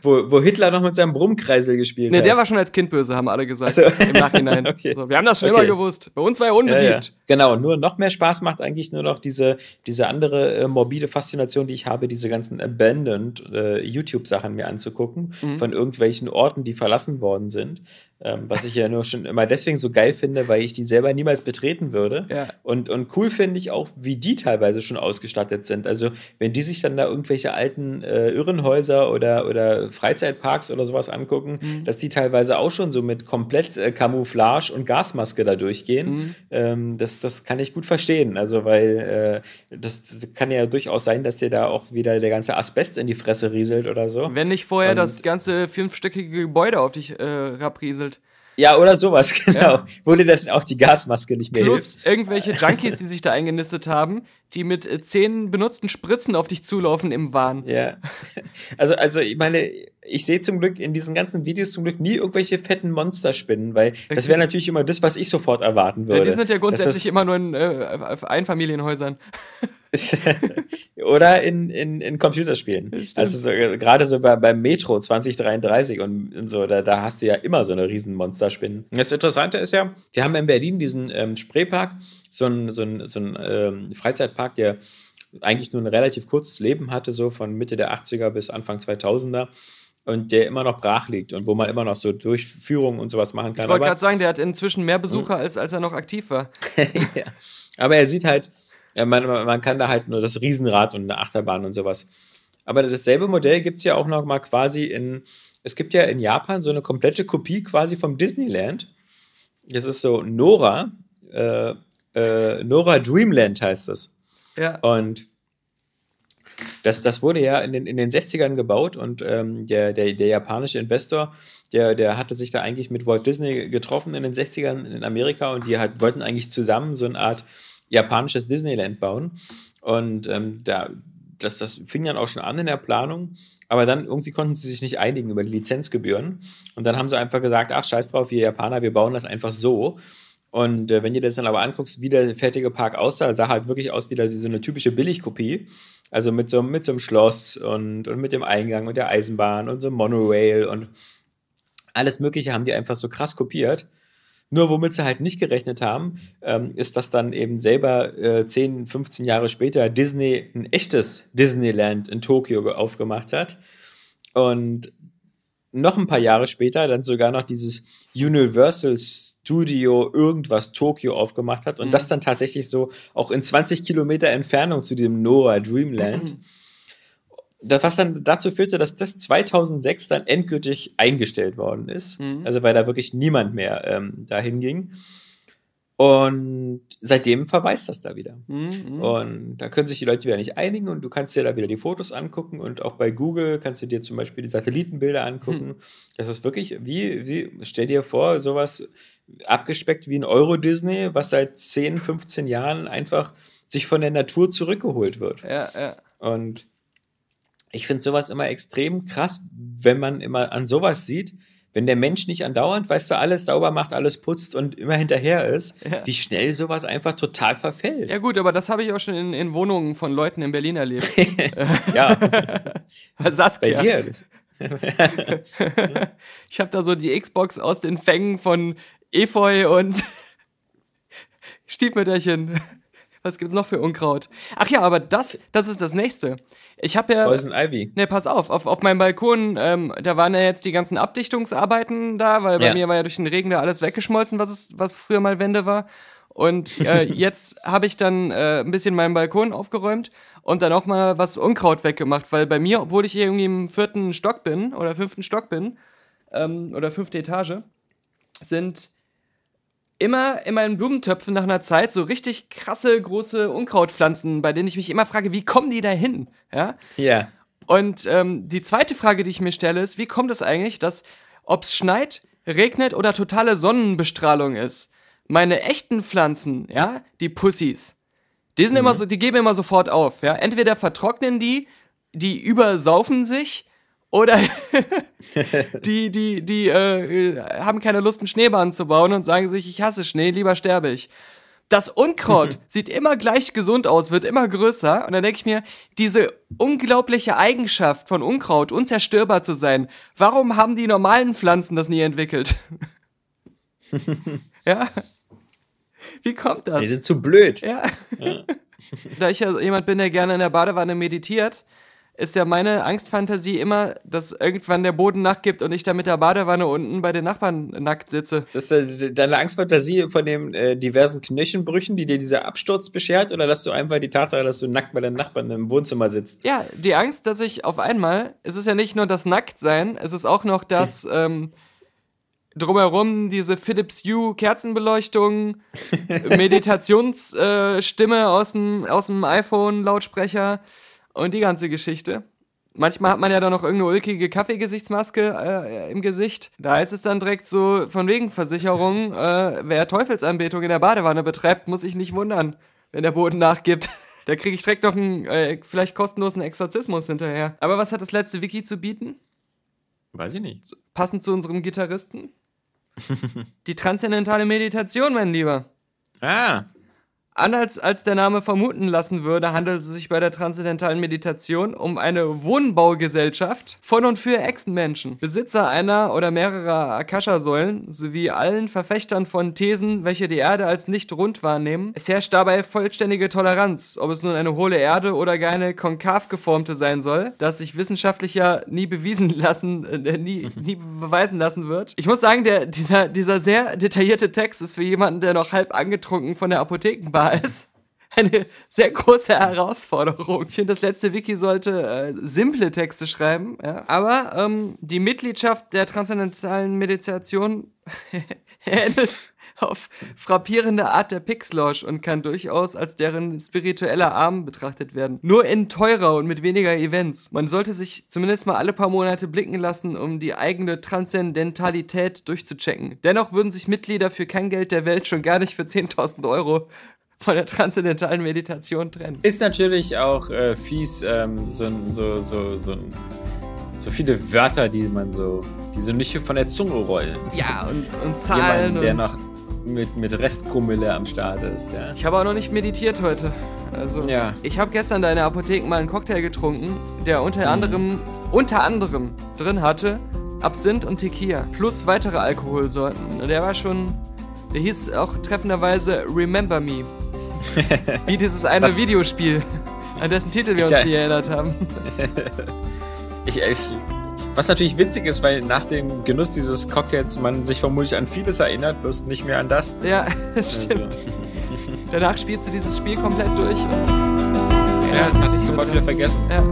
wo, wo Hitler noch mit seinem Brummkreisel gespielt Ne, hat. der war schon als Kind böse, haben alle gesagt. So. Im Nachhinein. Okay. so, wir haben das schon Okay. immer gewusst. Bei uns war er Ja, unbeliebt. ja. Genau, nur noch mehr Spaß macht eigentlich nur noch diese, diese andere äh, morbide Faszination, die ich habe, diese ganzen Abandoned äh, YouTube-Sachen mir anzugucken, Mhm. von irgendwelchen Orten, die verlassen worden sind. Ähm, was ich ja nur schon immer deswegen so geil finde, weil ich die selber niemals betreten würde. Ja. Und, und cool finde ich auch, wie die teilweise schon ausgestattet sind. Also, wenn die sich dann da irgendwelche alten äh, Irrenhäuser oder, oder Freizeitparks oder sowas angucken, Mhm. dass die teilweise auch schon so mit komplett äh, Camouflage und Gasmaske da durchgehen. Mhm. Ähm, das, das kann ich gut verstehen. Also, weil äh, das, kann ja durchaus sein, dass dir da auch wieder der ganze Asbest in die Fresse rieselt oder so. Wenn nicht vorher Und- das ganze fünfstöckige Gebäude auf dich äh, rabrieselt. Ja, oder sowas, genau. Ja. Dir dann auch die Gasmaske nicht mehr hilft. Plus irgendwelche Junkies, die sich da eingenistet haben, die mit äh, zehn benutzten Spritzen auf dich zulaufen im Wahn. Ja. Also, also ich meine, ich sehe zum Glück in diesen ganzen Videos zum Glück nie irgendwelche fetten Monsterspinnen, weil das wäre natürlich immer das, was ich sofort erwarten Ja, würde. die sind ja grundsätzlich immer nur in äh, Einfamilienhäusern. Oder in, in, in Computerspielen. Stimmt. Also so, gerade so bei, beim Metro 2033 und, und so, da, da hast du ja immer so eine riesen Monsterspinnen. Das Interessante ist ja, wir haben in Berlin diesen ähm, Spreepark, so ein, so ein, so ein ähm, Freizeitpark, der eigentlich nur ein relativ kurzes Leben hatte, so von Mitte der 80er bis Anfang 2000er. Und der immer noch brach liegt und wo man immer noch so Durchführungen und sowas machen kann. Ich wollte gerade sagen, der hat inzwischen mehr Besucher, als, als er noch aktiv war. ja. Aber er sieht halt, ja, man, man kann da halt nur das Riesenrad und eine Achterbahn und sowas. Aber dasselbe Modell gibt es ja auch noch mal quasi in, es gibt ja in Japan so eine komplette Kopie quasi vom Disneyland. Das ist so Nora, äh, äh, Nora Dreamland heißt das. Ja. Und das, das wurde ja in den, in den 60ern gebaut und ähm, der, der, der japanische Investor, der, der hatte sich da eigentlich mit Walt Disney getroffen in den 60ern in Amerika und die hat, wollten eigentlich zusammen so eine Art japanisches Disneyland bauen. Und ähm, da, das, das fing dann auch schon an in der Planung, aber dann irgendwie konnten sie sich nicht einigen über die Lizenzgebühren. Und dann haben sie einfach gesagt, ach scheiß drauf, wir Japaner, wir bauen das einfach so. Und äh, wenn du das dann aber anguckst, wie der fertige Park aussah, sah halt wirklich aus wie, wie so eine typische Billigkopie. Also mit so, mit so einem Schloss und, und mit dem Eingang und der Eisenbahn und so einem Monorail und Alles Mögliche haben die einfach so krass kopiert. Nur womit sie halt nicht gerechnet haben, ähm, ist, dass dann eben selber äh, 10, 15 Jahre später Disney ein echtes Disneyland in Tokio aufgemacht hat. Und noch ein paar Jahre später dann sogar noch dieses Universal Studio irgendwas Tokio aufgemacht hat und Mhm. das dann tatsächlich so auch in 20 Kilometer Entfernung zu dem Nora Dreamland. Da- Was dann dazu führte, dass das 2006 dann endgültig eingestellt worden ist. Mhm. Also weil da wirklich niemand mehr ähm, dahin ging. Und seitdem verweist das da wieder. Mhm. Und da können sich die Leute wieder nicht einigen und du kannst dir da wieder die Fotos angucken und auch bei Google kannst du dir zum Beispiel die Satellitenbilder angucken. Das ist wirklich, wie, wie, stell dir vor, sowas abgespeckt wie ein Euro-Disney, was seit 10, 15 Jahren einfach sich von der Natur zurückgeholt wird. Ja, ja. Und ich finde sowas immer extrem krass, wenn man immer an sowas sieht, wenn der Mensch nicht andauernd, weißt du, alles sauber macht, alles putzt und immer hinterher ist, Ja. wie schnell sowas einfach total verfällt. Ja gut, aber das habe ich auch schon in, in Wohnungen von Leuten in Berlin erlebt. ja. Saskia. Bei dir. Ich habe da so die Xbox aus den Fängen von Efeu und Stiefmütterchen. Was gibt's noch für Unkraut? Ach ja, aber das, das ist das nächste. Ich habe ja. Poison Ivy. Ne, pass auf, auf, auf meinem Balkon, ähm, da waren ja jetzt die ganzen Abdichtungsarbeiten da, weil bei Ja. mir war ja durch den Regen da alles weggeschmolzen, was, es, was früher mal Wände war. Und äh, jetzt habe ich dann äh, ein bisschen meinen Balkon aufgeräumt und dann auch mal was Unkraut weggemacht, weil bei mir, obwohl ich irgendwie im vierten Stock bin oder fünften Stock bin, ähm, oder fünfte Etage, sind immer in meinen Blumentöpfen nach einer Zeit so richtig krasse große Unkrautpflanzen, bei denen ich mich immer frage, wie kommen die da hin? Ja? Ja. Und ähm, die zweite Frage, die ich mir stelle, ist, wie kommt es eigentlich, dass, ob es schneit, regnet oder totale Sonnenbestrahlung ist, meine echten Pflanzen, ja, die Pussys, die sind immer so, die geben immer sofort auf, ja. Entweder vertrocknen die, die übersaufen sich, oder die, die, die äh, haben keine Lust, einen Schneebahn zu bauen und sagen sich, ich hasse Schnee, lieber sterbe ich. Das Unkraut sieht immer gleich gesund aus, wird immer größer. Und dann denke ich mir, diese unglaubliche Eigenschaft von Unkraut, unzerstörbar zu sein, warum haben die normalen Pflanzen das nie entwickelt? ja? Wie kommt das? Die sind zu blöd. Ja. da ich ja jemand bin, der gerne in der Badewanne meditiert, ist ja meine Angstfantasie immer, dass irgendwann der Boden nachgibt und ich da mit der Badewanne unten bei den Nachbarn nackt sitze. Ist das de- deine Angstfantasie von den äh, diversen Knöchenbrüchen, die dir dieser Absturz beschert, oder dass du einfach die Tatsache, dass du nackt bei deinen Nachbarn im Wohnzimmer sitzt? Ja, die Angst, dass ich auf einmal, es ist ja nicht nur das Nacktsein, es ist auch noch das ähm, drumherum, diese Philips Hue Kerzenbeleuchtung, Meditationsstimme äh, aus dem, aus dem iPhone-Lautsprecher und die ganze Geschichte. Manchmal hat man ja dann noch irgendeine ulkige Kaffeegesichtsmaske äh, im Gesicht. Da ist es dann direkt so, von wegen Versicherung, äh, wer Teufelsanbetung in der Badewanne betreibt, muss sich nicht wundern, wenn der Boden nachgibt. Da kriege ich direkt noch einen, äh, vielleicht kostenlosen Exorzismus hinterher. Aber was hat das letzte Wiki zu bieten? Weiß ich nicht. Passend zu unserem Gitarristen? Die transzendentale Meditation, mein Lieber. Ah, Anders als der Name vermuten lassen würde, handelt es sich bei der transzendentalen Meditation um eine Wohnbaugesellschaft von und für Echsenmenschen, Besitzer einer oder mehrerer Akasha-Säulen sowie allen Verfechtern von Thesen, welche die Erde als nicht rund wahrnehmen. Es herrscht dabei vollständige Toleranz, ob es nun eine hohle Erde oder gar eine konkav geformte sein soll, das sich wissenschaftlich ja nie bewiesen lassen, äh, nie, nie beweisen lassen wird. Ich muss sagen, der, dieser, dieser sehr detaillierte Text ist für jemanden, der noch halb angetrunken von der Apothekenbar ist, eine sehr große Herausforderung. Ich finde, das letzte Wiki sollte äh, simple Texte schreiben, ja. aber ähm, die Mitgliedschaft der transzendentalen Meditation ähnelt auf frappierende Art der Pixlosh und kann durchaus als deren spiritueller Arm betrachtet werden. Nur in teurer und mit weniger Events. Man sollte sich zumindest mal alle paar Monate blicken lassen, um die eigene Transzendentalität durchzuchecken. Dennoch würden sich Mitglieder für kein Geld der Welt schon gar nicht für 10.000 Euro von der transzendentalen Meditation trennen. ist natürlich auch äh, fies, ähm, so, so, so, so, so viele Wörter, die man so, die so nicht von der Zunge rollen. Ja, und, und Zahlen Jemand, der und noch mit, mit Restpromille am Start ist, ja. Ich habe auch noch nicht meditiert heute. Also, Ja. ich habe gestern in der Apotheke mal einen Cocktail getrunken, der unter anderem, unter anderem drin hatte Absinth und Tequila. Plus weitere Alkoholsorten. Der war schon. Der hieß auch treffenderweise Remember Me. Wie dieses eine Was? Videospiel, an dessen Titel wir ich uns nie erinnert haben. ich, ich, was natürlich witzig ist, weil nach dem Genuss dieses Cocktails man sich vermutlich an vieles erinnert, bloß nicht mehr an das. Ja, das also. stimmt. Also. Danach spielst du dieses Spiel komplett durch. ja, das hast du sofort wieder vergessen. Ja.